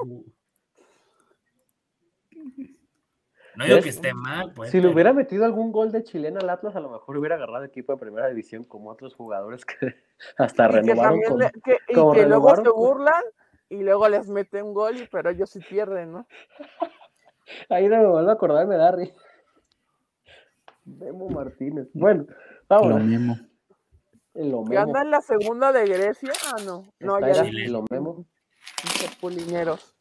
No digo que esté mal, pues. Si le hubiera metido algún gol de chilena al Atlas, a lo mejor hubiera agarrado equipo de primera división como otros jugadores que hasta Y que, renovaron. también con- le- que- y como que luego se burlan y luego les mete un gol, y- pero ellos sí pierden, ¿no? Ahí no me vuelvo a acordar, me da risa. Memo Martínez. Bueno, vamos. Lo mismo. El Que Omemo. anda en la segunda de Grecia. Ah, no. No, Está ya era dije, el Omemo. Chapulineros.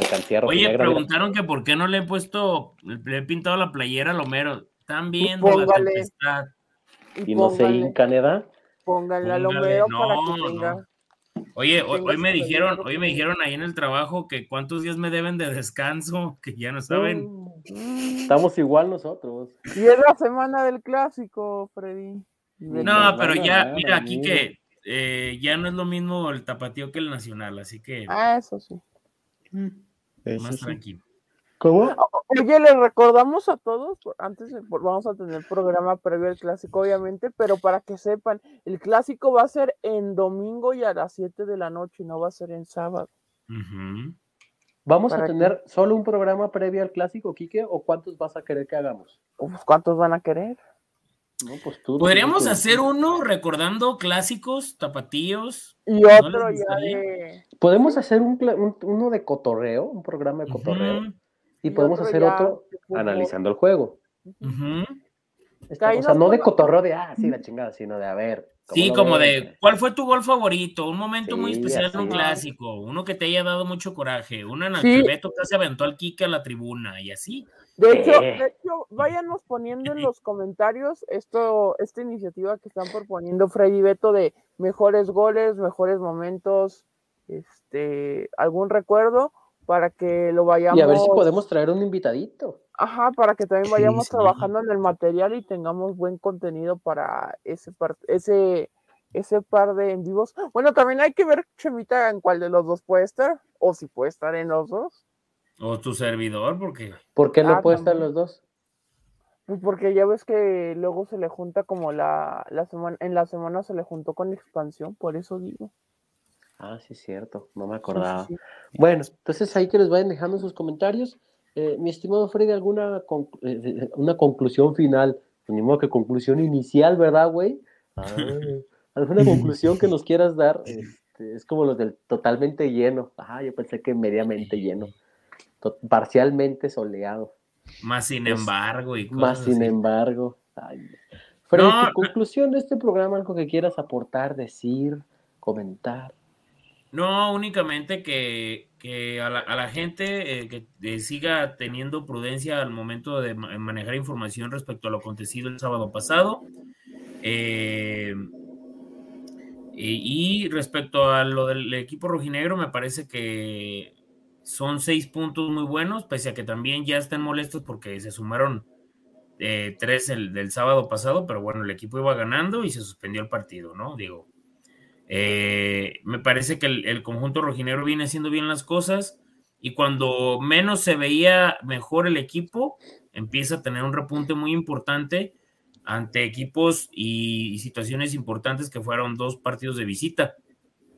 Alcancía Oye, mira. preguntaron que por qué no le he puesto, le he pintado la playera al Homero. Están viendo la póngale. tempestad. Y no se póngale- hinca, Póngale, Homero no, para no. que tenga. Oye, hoy, me dijeron, hoy me dijeron ahí en el trabajo que cuántos días me deben de descanso, que ya no saben. Estamos igual nosotros. Y es la semana del clásico, Freddy. No, pero ya, mira, aquí que eh, ya no es lo mismo el tapatío que el nacional, así que Ah, eso sí. Eso más sí. tranquilo. ¿Cómo? Oye, les recordamos a todos, antes de- vamos a tener programa previo al clásico, obviamente, pero para que sepan, el clásico va a ser en domingo y a las 7 de la noche, no va a ser en sábado. ¿Vamos a tener solo un programa previo al clásico, Quique? ¿O cuántos vas a querer que hagamos? Pues, ¿Cuántos van a querer? No, pues tú. Podríamos tú- hacer uno recordando clásicos, tapatíos. Y otro ya de... Podemos hacer un, cla- un- uno de cotorreo, un programa de cotorreo. Y Y podemos otro hacer ya otro de analizando el juego. o sea, no de cotorreo de, ah, sí, la chingada, sino de, a ver. ¿cómo Sí, como ves? de, ¿cuál fue tu gol favorito? Un momento muy especial en un clásico, uno que te haya dado mucho coraje, uno en el Sí. que Beto casi aventó al Kike a la tribuna y así. De hecho, Eh. de hecho, váyanos poniendo en los comentarios esto, esta iniciativa que están proponiendo Freddy y Beto de mejores goles, mejores momentos, este, algún recuerdo para que lo vayamos. Y a ver si podemos traer un invitadito. Ajá, para que también vayamos sí. trabajando en el material y tengamos buen contenido para ese par, ese, ese par de en vivos. Bueno, también hay que ver, Chemita, en cuál de los dos puede estar, o si puede estar en los dos. O tu servidor, porque ¿Por qué no Ah, puede estar también. los dos? Pues porque ya ves que luego se le junta como la, la semana, en la semana se le juntó con expansión, por eso digo. Ah, sí, es cierto, no me acordaba. sí, sí. Bueno, entonces ahí que les vayan dejando sus comentarios. Eh, mi estimado Freddy, ¿alguna conc- eh, una conclusión final? Pues ni modo que conclusión inicial, ¿verdad, güey? Ah, ¿Alguna conclusión que nos quieras dar? Este, es como los del totalmente lleno. Ajá, yo pensé que mediamente lleno. To- parcialmente soleado. más sin Pues, embargo y cosas Más sin así. embargo. Ay. Freddy, No, conclusión de este programa, algo que quieras aportar, decir, comentar. No, únicamente que, que a, la, gente eh, que eh, siga teniendo prudencia al momento de ma- manejar información respecto a lo acontecido el sábado pasado. Eh, y, respecto a lo del equipo rojinegro, me parece que son seis puntos muy buenos, pese a que también ya estén molestos porque se sumaron tres el, del sábado pasado, pero bueno, el equipo iba ganando y se suspendió el partido, ¿no? Digo, eh, me parece que el, conjunto rojinegro viene haciendo bien las cosas y cuando menos se veía mejor el equipo, empieza a tener un repunte muy importante ante equipos y, situaciones importantes que fueron dos partidos de visita.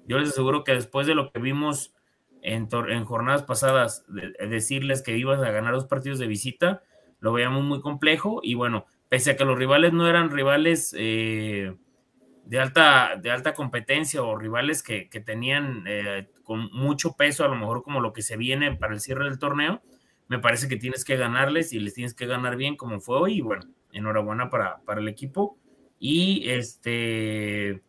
Yo les aseguro que después de lo que vimos en, jornadas pasadas, de decirles que ibas a ganar dos partidos de visita, lo veíamos muy complejo y bueno, pese a que los rivales no eran rivales eh, de, alta, de alta competencia o rivales que, que tenían eh, con mucho peso, a lo mejor como lo que se viene para el cierre del torneo, me parece que tienes que ganarles y les tienes que ganar bien como fue hoy y bueno, enhorabuena para, para el equipo y este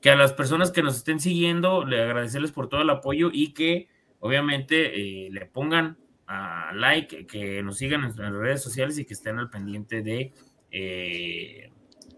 que a las personas que nos estén siguiendo, le agradecerles por todo el apoyo y que obviamente eh, le pongan a like, que nos sigan en, en, redes sociales y que estén al pendiente de, eh,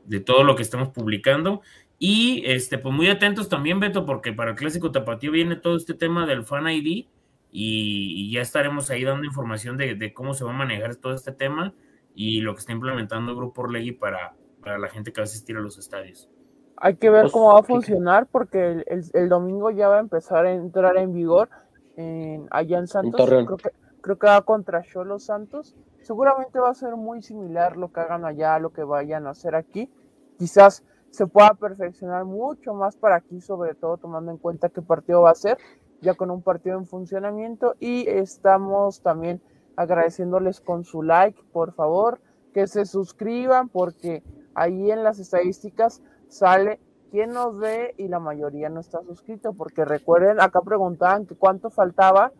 de todo lo que estamos publicando. Y este, pues muy atentos también, Beto, porque para el Clásico Tapatío viene todo este tema del Fan ID y, y ya estaremos ahí dando información de, de, cómo se va a manejar todo este tema y lo que está implementando Grupo Orlegui para, para la gente que va a asistir a los estadios. Hay que ver pues, cómo va a funcionar porque el, el, el, domingo ya va a empezar a entrar en vigor en, allá en Santos. En creo, que, creo que va contra Cholo Santos. Seguramente va a ser muy similar lo que hagan allá a lo que vayan a hacer aquí. Quizás se pueda perfeccionar mucho más para aquí, sobre todo tomando en cuenta qué partido va a ser, ya con un partido en funcionamiento. Y estamos también agradeciéndoles con su like, por favor, que se suscriban, porque ahí en las estadísticas sale quién nos ve y la mayoría no está suscrito, porque recuerden, acá preguntaban que cuánto faltaba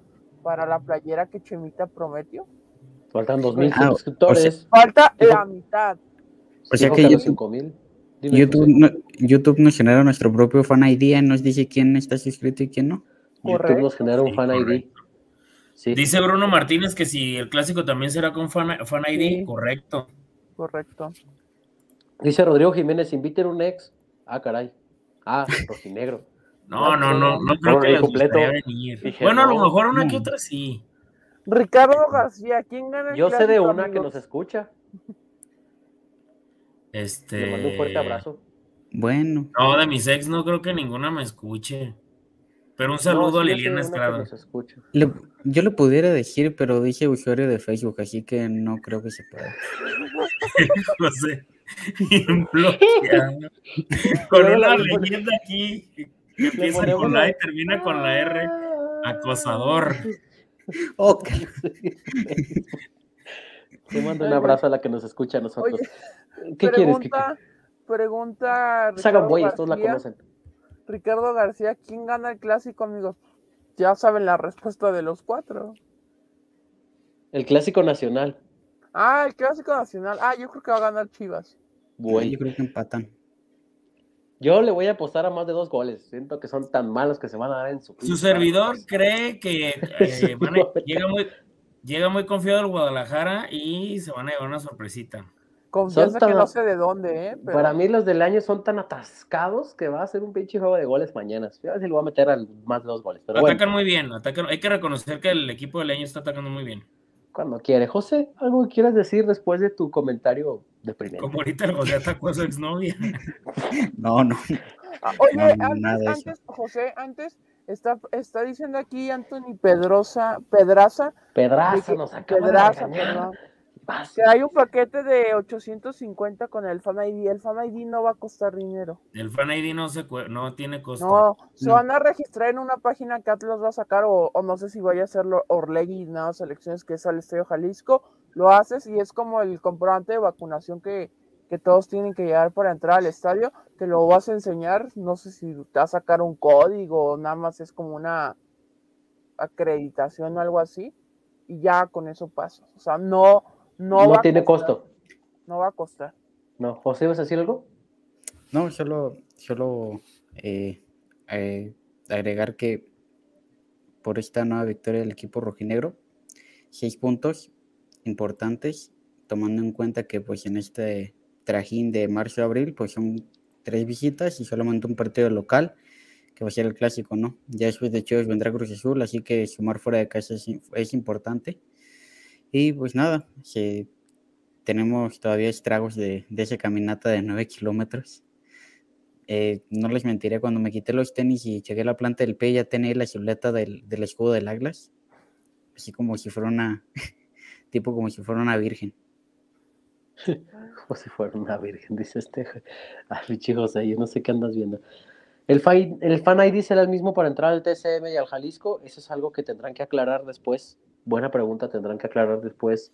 para la playera que Chemita prometió. Faltan 2.000 Ah, suscriptores. Falta Dijo- la mitad. O sea Dijo que los YouTube, 5,000. Dime, YouTube, no- YouTube nos genera nuestro propio fan ID y nos dice quién está suscrito y quién no. YouTube nos genera un Sí, fan ID. Sí. Dice Bruno Martínez que si el clásico también será con fan, fan ID, Sí. correcto. Correcto. Dice Rodrigo Jiménez, inviten un ex. Ah, caray. Ah, rojinegro. No, no, no, no creo No, que no, les completo. gustaría venir. Dije, bueno, a lo mejor una que Mm. otra sí. Ricardo García, ¿quién gana el Yo sé de una que nos escucha. Este. Le mando un fuerte abrazo. Bueno, No, de mis ex no creo que ninguna me escuche. Pero un saludo No, a Liliana Estrada. le- yo le pudiera decir, pero dije usuario de Facebook, así que no creo que se pueda. José. Con una le- leyenda aquí que empieza con la- A y termina con la R. Acosador. Ok. Te mando un abrazo a la que nos escucha a nosotros. Oye, ¿Qué quieres? que pregunta, pregunta Ricardo güeyes, todos la García. conocen. Ricardo García, ¿quién gana el clásico, amigos? Ya saben la respuesta de los cuatro. El clásico nacional. Ah, el clásico nacional. Ah, yo creo que va a ganar Chivas. Bueno, Yo creo que empatan. yo le voy a apostar a más de dos goles. Siento que son tan malos que se van a dar en su. Su servidor cree que eh, van a- llega, muy, llega muy confiado el Guadalajara y se van a llevar una sorpresita. Confianza Son que tan- no sé de dónde, ¿eh? Pero Para mí los del año son tan atascados que va a ser un pinche juego de goles mañana. Yo a ver si le voy a meter al más de dos goles. Pero bueno, Atacan muy bien, atacan, hay que reconocer que el equipo del año está atacando muy bien. cuando quiere. José, ¿algo que quieras decir después de tu comentario deprimente? Como ahorita el José atacó a su exnovia. No, no. Ah, Oye, No, no, nada de antes, antes, José, antes está, está diciendo aquí Anthony Pedrosa, Pedraza, Pedraza de que- nos acaba Pedraza, de. Que hay un paquete de 850 con el Fan ID. El Fan ID no va a costar dinero. El fan ID no, se, cue- no tiene costo. No, se No. van a registrar en una página que Atlas va a sacar, o, o no sé si vaya a hacerlo Orlegui, nada, selecciones que es al Estadio Jalisco, lo haces y es como el comprobante de vacunación que, que todos tienen que llevar para entrar al estadio, te lo vas a enseñar, no sé si te va a sacar un código o nada más es como una acreditación o algo así, y ya con eso pasas. O sea, no, no, a tiene costar, costo. No va a costar. No, José, ¿vas a decir algo? No, solo, solo eh, eh, agregar que por esta nueva victoria del equipo rojinegro, seis puntos importantes, tomando en cuenta que pues en este trajín de marzo-abril, pues son tres visitas y solamente un partido local, que va a ser el clásico, ¿no? Ya después de Chivas vendrá Cruz Azul, así que sumar fuera de casa es, es importante. Y pues nada, se- tenemos todavía estragos de, de esa caminata de 9 kilómetros. Eh, no les mentiré, cuando me quité los tenis y chequé la planta del pie, ya tenía la silueta del, del escudo del Atlas. Así como si fuera una, tipo como si fuera una virgen. Como si fuera una virgen, dice este. Ay, José, yo no sé qué andas viendo. El, fan, el fan ID será el mismo para entrar al TCM y al Jalisco. Eso es algo que tendrán que aclarar después. Buena pregunta, tendrán que aclarar después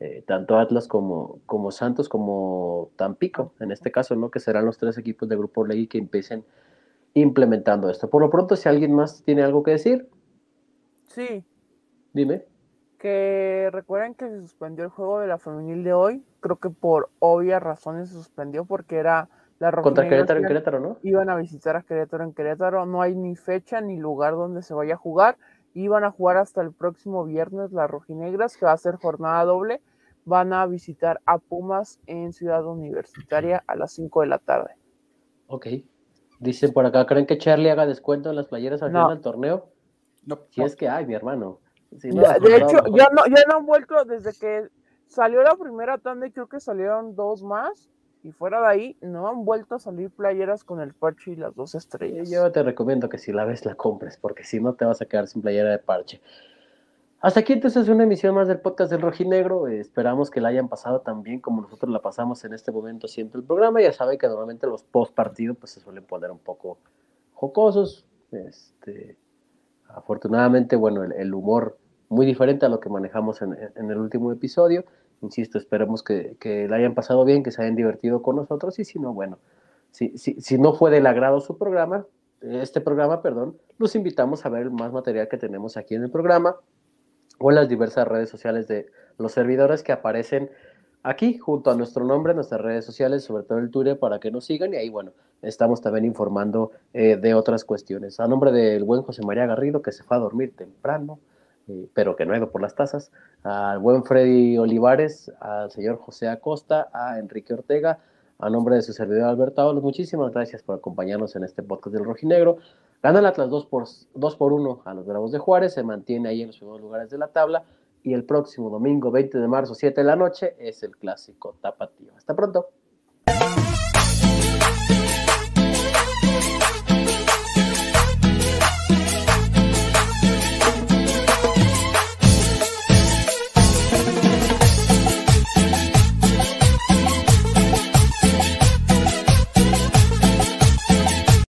eh, tanto Atlas como, como Santos como Tampico, en este caso, ¿no? Que serán los tres equipos de Grupo Ley que empiecen implementando esto. Por lo pronto, si alguien más tiene algo que decir, Sí, dime. que recuerden que se suspendió el juego de la femenil de hoy. Creo que por obvias razones se suspendió porque era la Contra Querétaro en Querétaro, ¿no? Iban a visitar a Querétaro en Querétaro. No hay ni fecha ni lugar donde se vaya a jugar. Iban a jugar hasta el próximo viernes las rojinegras, que va a ser jornada doble. Van a visitar a Pumas en Ciudad Universitaria a las 5 de la tarde. Ok. Dicen por acá, ¿creen que Charlie haga descuento en las playeras al No. final del torneo? No, Si es que hay, mi hermano. Si no, Ya- pues, de no, hecho, mejor- ya no, ya no han vuelto desde que salió la primera tanda y creo que salieron dos más. Y fuera de ahí, no han vuelto a salir playeras con el parche y las dos estrellas. yo te recomiendo que si la ves la compres, porque si no te vas a quedar sin playera de parche. Hasta aquí entonces una emisión más del podcast del Rojinegro. Eh, esperamos que la hayan pasado tan bien como nosotros la pasamos en este momento haciendo el programa. Ya saben que normalmente los post partido pues se suelen poner un poco jocosos. Este, afortunadamente, bueno, el, el humor muy diferente a lo que manejamos en, en el último episodio. Insisto, esperemos que, que la hayan pasado bien, que se hayan divertido con nosotros y si no, bueno, si, si, si no fue del agrado su programa, este programa, perdón, los invitamos a ver más material que tenemos aquí en el programa o en las diversas redes sociales de los servidores que aparecen aquí junto a nuestro nombre, nuestras redes sociales, sobre todo el Twitter, para que nos sigan y ahí, bueno, estamos también informando eh, de otras cuestiones. A nombre del buen José María Garrido, que se fue a dormir temprano, pero que no ha ido por las tazas, al buen Freddy Olivares, al señor José Acosta, a Enrique Ortega, a nombre de su servidor Alberto Ábalos, muchísimas gracias por acompañarnos en este podcast del Rojinegro. Gana el Atlas 2 por, 2 por 1 a los Bravos de Juárez, se mantiene ahí en los primeros lugares de la tabla y el próximo domingo 20 de marzo, 7 de la noche, es el clásico tapatío. Hasta pronto.